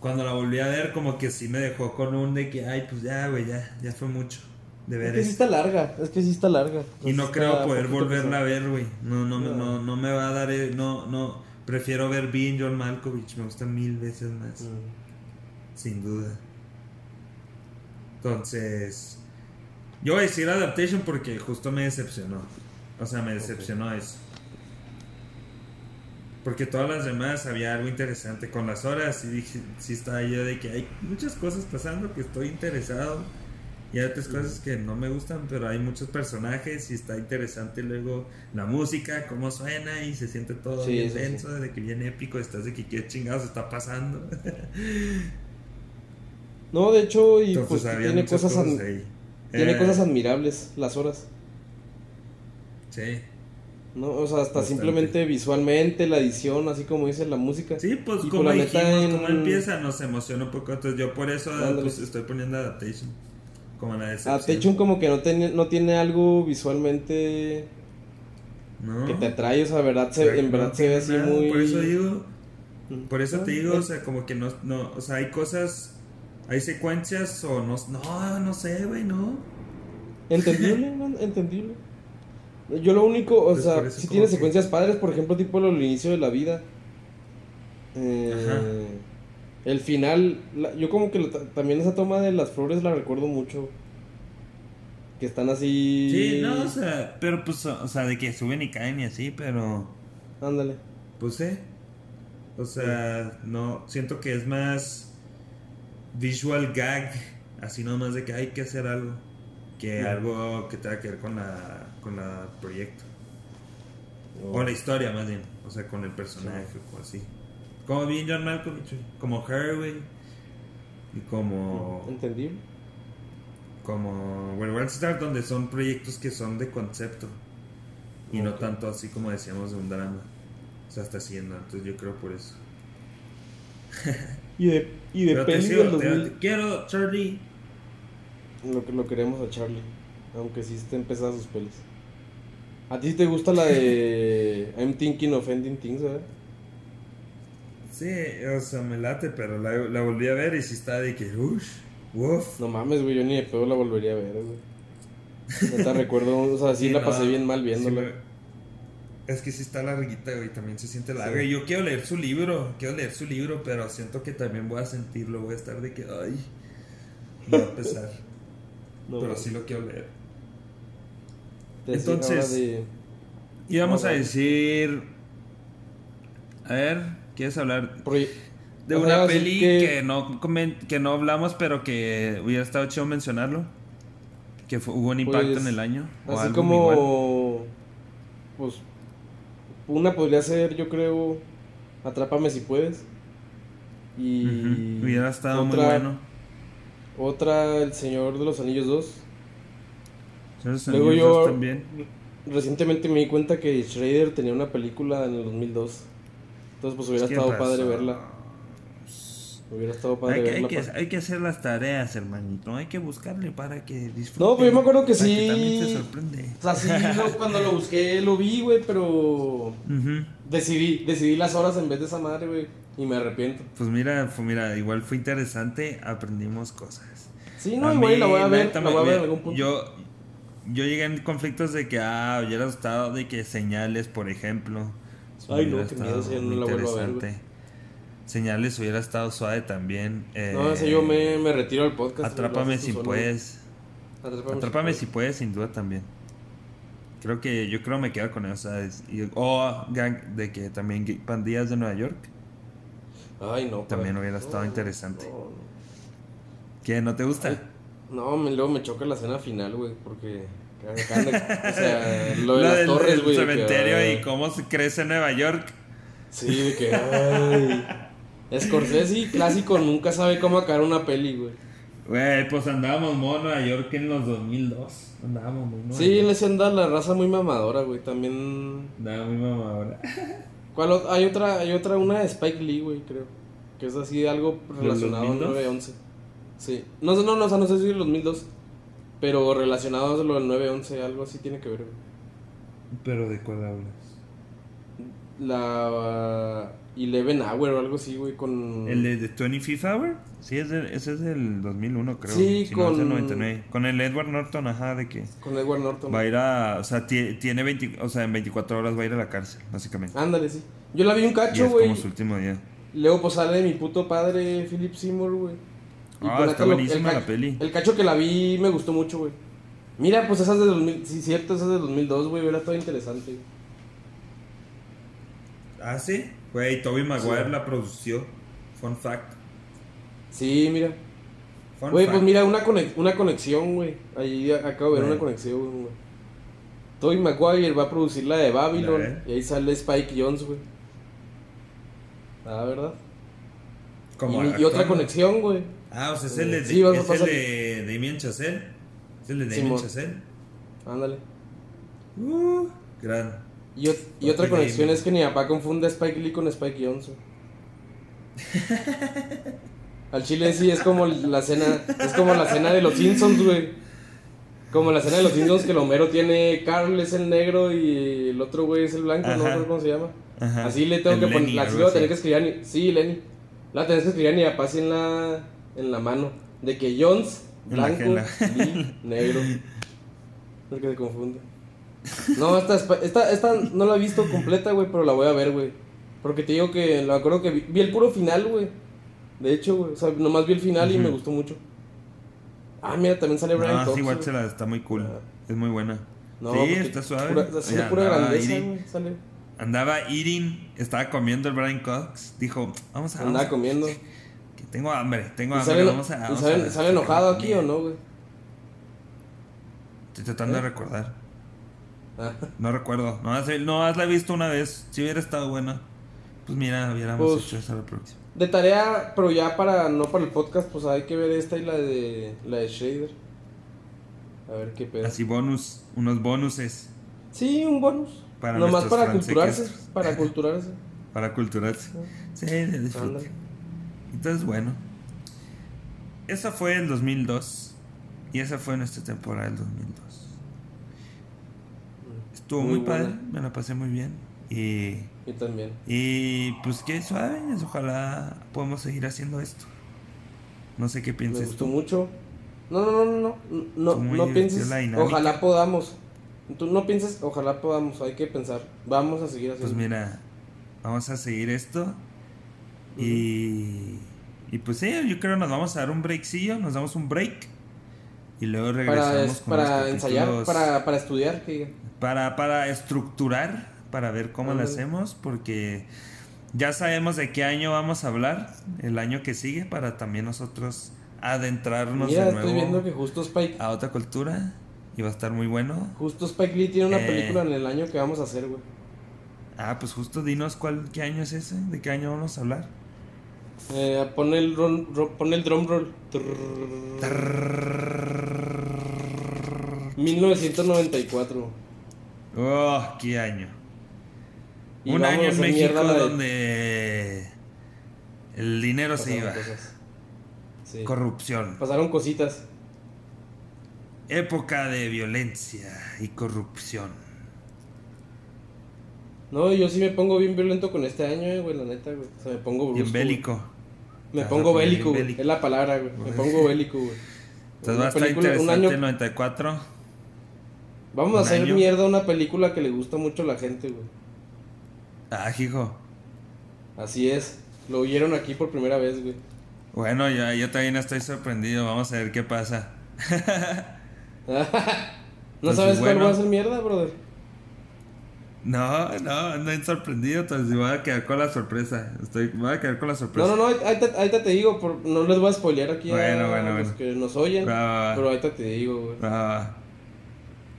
cuando la volví a ver, como que sí me dejó con un de que, ay, pues ya, güey, ya, ya fue mucho de Es ver que sí está larga, es que sí está larga. Y no creo poder volverla a ver, güey. No, no, me- No. no, no me va a dar, eh, no, no. Prefiero ver Bean John Malkovich, me gusta mil veces más, Mm. sin duda. Entonces, yo voy a decir Adaptation porque justo me decepcionó. O sea, me decepcionó eso. Porque todas las demás había algo interesante. Con las horas, y dije, sí estaba yo de que hay muchas cosas pasando que estoy interesado. Y hay otras cosas que no me gustan, pero hay muchos personajes y está interesante luego la música, cómo suena y se siente todo Sí, bien sí. denso, de que bien épico, estás de que qué chingados está pasando. No, de hecho, y Entonces pues tiene cosas, cosas tiene Eh, cosas admirables las horas. Sí. ¿no? O sea, hasta Bastante. simplemente visualmente, la edición, así como dice la música. Sí, pues Y como dijimos, en- como empieza, nos emociona un poco. Entonces yo por eso pues, estoy poniendo Adaptation como la decepción. Adaptation como que no tiene, no tiene algo visualmente ¿No? que te atrae, o sea, verdad se, en verdad no se ve así nada, muy... Por eso digo, Mm. por eso te Ah, digo, eh, o sea, como que no, no, o sea, hay cosas, hay secuencias o no, no, no sé, güey, no. Entendible, entendible. Yo lo único, o Pues sea, si tiene que- secuencias padres, por ejemplo, tipo lo del inicio de la vida. Eh, Ajá. el final, la- yo como que lo también esa toma de las flores la recuerdo mucho. Que están así... Sí, no, o sea, pero pues, o sea, de que suben y caen y así, pero, Ándale. pues sí. O sea, no, siento que es más visual gag, así nomás de que hay que hacer algo, que algo que tenga que ver con la, con la proyecto. Oh. O la historia, más bien. O sea, con el personaje o así. Como bien John Malkovich. Como Her, güey. Y como. Entendible. Como. Bueno, World Star, donde son proyectos que son de concepto. Y no tanto así como decíamos de un drama. O sea, está haciendo. Entonces yo creo por eso. Y de, y de peli sigo, del te- 2000. te quiero, Charlie. Lo que lo queremos a Charlie. Aunque sí estén pesadas sus pelis. ¿A ti te gusta la de I'm Thinking of Ending Things, verdad? Sí, o sea, me late, pero la, la volví a ver y sí está de que. Uff, uff. No mames, güey, yo ni de pedo la volvería a ver, güey. No te recuerdo, o sea, sí, Sí, la no, pasé bien mal sí viéndola. Es que sí está larguita, güey, también se siente larga. Y yo quiero leer su libro, quiero leer su libro, pero siento que también voy a sentirlo, voy a estar de que, ay, me va a pesar. No, pero sí lo quiero leer. Entonces- de- Y vamos a decir, a ver, ¿quieres hablar proye- de o sea, una peli que... no comen- que no hablamos, pero que hubiera estado chido mencionarlo? Que fue- hubo un impacto Pues, en el año. o Así algo igual. como. Pues. Una podría ser, yo creo. Atrápame si puedes. Y. Hubiera estado muy bueno. Otra, El Señor de los Anillos 2. Esos Luego Anillos yo. también. Recientemente me di cuenta que Schrader tenía una película en el 2002. Entonces, pues hubiera ¿Qué estado pasó? padre verla. Hubiera estado padre Hay que, verla. hay, que, hay que hacer las tareas, hermanito. Hay que buscarle para que disfrute. No, pero yo me acuerdo que sí. también te sorprende. O sea, sí, lo- cuando lo busqué lo vi, güey, pero. Ujú. Decidí, decidí las horas en vez de esa madre, güey. Y me arrepiento. Pues mira, fue, mira, igual fue interesante. Aprendimos cosas. Sí, no, igual la voy a ver. La me- voy a ver en algún punto. Yo, yo llegué en conflictos de que, ah, hubiera estado de que señales, por ejemplo. Ay, no, qué miedo, si no la vuelvo a ver. Señales hubiera estado suave también. No, eh, ese yo me, me retiro del podcast. Atrápame si puedes. Atrápame, si puedes, sin duda también. Creo que yo creo me quedo con eso, o gang, de que también gay- pandillas de Nueva York. Ay, no. También padre. hubiera estado No, interesante. no, ¿Qué? ¿No te gusta? Ay, No, me, luego me choca la escena final, güey, porque... o sea, lo de las del, torres, güey. que, cementerio y cómo se crece en Nueva York. Sí, de que... Ay. Scorsese, clásico, nunca sabe cómo acabar una peli, güey. Güey, pues andábamos muy en Nueva York en los 2002. Andábamos muy en Nueva Sí, York. le se anda la raza muy mamadora, güey. También... Andaba muy mamadora. ¿Cuál hay otra, hay otra, una de Spike Lee, güey, creo. Que es así algo relacionado al 2002? 9-11. Sí. No, sé, no, no, o sea, no sé si el 2002. Pero relacionado a lo del 9-11, algo así tiene que ver, güey. ¿Pero de cuál hablas? La Eleven Hour o algo así, güey, con... ¿El de, The 25th Hour? Sí, es de- ese es del 2001, creo. Sí, Si no, es del con- 99. Con el Edward Norton, ajá, de que Con Edward Norton. va a ir a. O sea, tie- tiene 20, o sea, en 24 horas va a ir a la cárcel, básicamente. Ándale, sí. Yo la vi un cacho, güey. como su último día. Luego pues sale mi puto padre, Philip Seymour, güey. Ah, está buenísima la peli. El cacho que la vi me gustó mucho, güey. Mira, pues esas de 2000, sí, cierto, esas de 2002, güey, era todo interesante. güey. Ah, sí. Güey, Toby Maguire Sí. la produció. Fun fact. Sí, mira. Fun Güey, fact. pues mira, una, conex- una conexión, güey. Ahí acabo de ver una conexión, güey. Tobey Maguire va a producir la de Babylon. Y ahí sale Spike Jones, güey. Ah, ¿verdad? Como y, otra conexión, güey. Ah, o sea, es el de, Sí, es el pasar- de Damien Chazelle. Es el de Damien. Chazelle. Ándale. Uh, gran. Y, y otra conexión es que mi papá confunde a Spike Lee con Spike Jonze. Al chile sí es como la cena, es como la cena de los Simpsons, güey. Como la cena de los Simpsons que el Homero tiene, Carl es el negro y el otro güey es el blanco, no recuerdo cómo se llama. Ajá. Así le tengo El que poner, así así. tener que escribir a ni- sí, Lenny. La tenés que escribir a mi papá así en la, en la mano. De que Jones, blanco. Lee, negro. Es que se confunde. No, esta, esta, esta no la he visto completa, güey, pero la voy a ver, güey. Porque te digo que, me acuerdo que vi, vi el puro final, güey. De hecho, güey, o sea, nomás vi el final y me gustó mucho. Ah, mira, también sale Brian No, Cox. sí, güey. Watchela está muy cool. Ah. Es muy buena. No, sí, está suave. Pura, pura andaba grandeza, eating-. Sale. Andaba eating, estaba comiendo el Brian Cox. Dijo, vamos a. Andaba comiendo. que tengo hambre, tengo ¿Y hambre. sale, vamos a. vamos sale- a- sale enojado aquí o no, güey? Estoy tratando ¿Eh? de recordar. No recuerdo. No, has- no, has la he visto una vez. Si hubiera estado buena. Pues mira, hubiéramos Pues- hecho esa la próxima. De tarea, pero ya para, no para el podcast, pues hay que ver esta y la de, la de Shader. A ver qué pedo. Así bonus, unos bonuses Sí, un bonus. Para Nomás para culturarse, para culturarse. para culturarse. Sí, disfrute. Entonces, bueno. Esa fue el 2002. Y esa fue nuestra temporada del 2002. Estuvo muy, Muy padre, me la pasé muy bien. Y, Yo también. y pues qué suave, ojalá podamos seguir haciendo esto. No sé qué Me piensas gustó tú. mucho. No, no, no, no, no, no, no pienses, ojalá podamos. Tú no pienses, ojalá podamos, hay que pensar. Vamos a seguir haciendo. Pues mira, vamos a seguir esto. Y, y pues sí, yo creo que nos vamos a dar un breakcillo, nos damos un break. Y luego regresamos para con para los ensayar, para, para estudiar, que diga. Para, para estructurar, para ver cómo lo hacemos, porque ya sabemos de qué año vamos a hablar, el año que sigue, para también nosotros adentrarnos Mira, de estoy viendo nuevo que justo Spike, a otra cultura y va a estar muy bueno. justo Spike Lee tiene una Eh. película en el año que vamos a hacer, güey. Ah, pues justo dinos cuál, qué año es ese, de qué año vamos a hablar. Eh, pon el ron- ro- pon el drum roll. 1994. Oh, qué año. Y Un año en México de- donde el dinero se iba. Sí. Corrupción. Pasaron cositas. Época de violencia y corrupción. No, yo sí me pongo bien violento con este año, eh, güey, la neta, güey. O sea, me pongo brusco. Bien bélico. Me pongo bélico, güey. Es la palabra, güey. Me pongo bélico, güey. Entonces va a estar interesante el 94. Vamos a hacer año. mierda una película que le gusta mucho a la gente, güey. Ah, hijo. Así es. Lo oyeron aquí por primera vez, güey. Bueno, yo, yo también estoy sorprendido. Vamos a ver qué pasa. ¿No Pues, sabes cuál va a ser mierda, brother? No, no, ando bien sorprendido. Entonces me voy a quedar con la sorpresa. Estoy, me voy a quedar con la sorpresa. No, no, no, ahí- ahí te, ahí te digo, por- no les voy a spoilear aquí Bueno, a bueno, los bueno. que nos oyen. Va, va, va. Pero ahorita te digo, güey.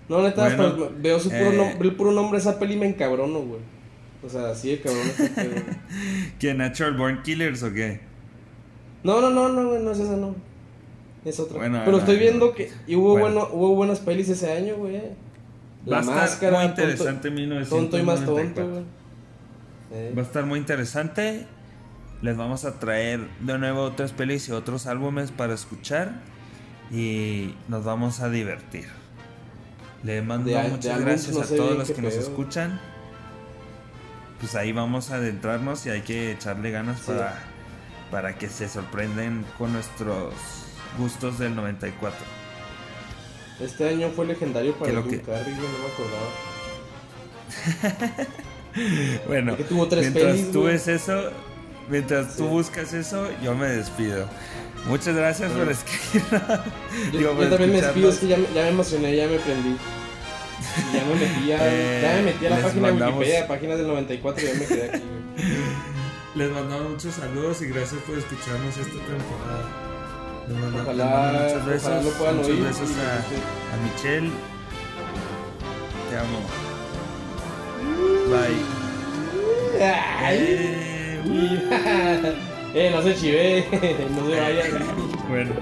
No, neta, Bueno, hasta veo su puro eh. nom- el puro nombre de esa peli y me encabrono, güey. O sea, así de cabrón. ¿Qué? ¿Natural Born Killers o qué? No, no, no, no, güey, no es esa, no. Es otra. Bueno, Pero estoy viendo que y hubo, Bueno. bueno, hubo buenas pelis ese año, güey. Va a La estar máscara, muy tonto- interesante tonto y más tonto, 1994. güey. Eh, Va a estar muy interesante. Les vamos a traer de nuevo otras pelis y otros álbumes para escuchar. Y nos vamos a divertir. Le mando De- de muchas gracias no a todos los que nos escuchan. Pues ahí vamos a adentrarnos y hay que echarle ganas Sí. para, para que se sorprenden con nuestros gustos del 94. Este año fue legendario para lo Jim que- Carrey, no me acordaba. Bueno, mientras pelis, tú ves eso, mientras tú Sí. buscas eso, yo me despido. Muchas gracias por Bueno. escribirnos. Yo, Digo, yo por también me despido, es que ya, me- ya me emocioné, ya me prendí. Y ya me metí a, Eh, ya me metí a la página de mandamos- Wikipedia, páginas del 94 y ya me quedé aquí. Les mandamos muchos saludos y gracias por escucharnos esta temporada. Les manda- les Ojalá, muchos besos, ojalá lo puedan muchos oír. besos a, a Michelle. Te amo. Bye. Ay, Eh, y- Eh, no se chive, no se vaya. Bueno.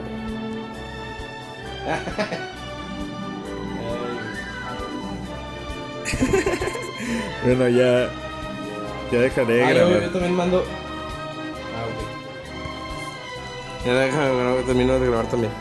bueno, ya. Ya dejaré de Ah, yo, grabar. yo también mando. Ah, ok. Ya déjame, bueno, termino de grabar también.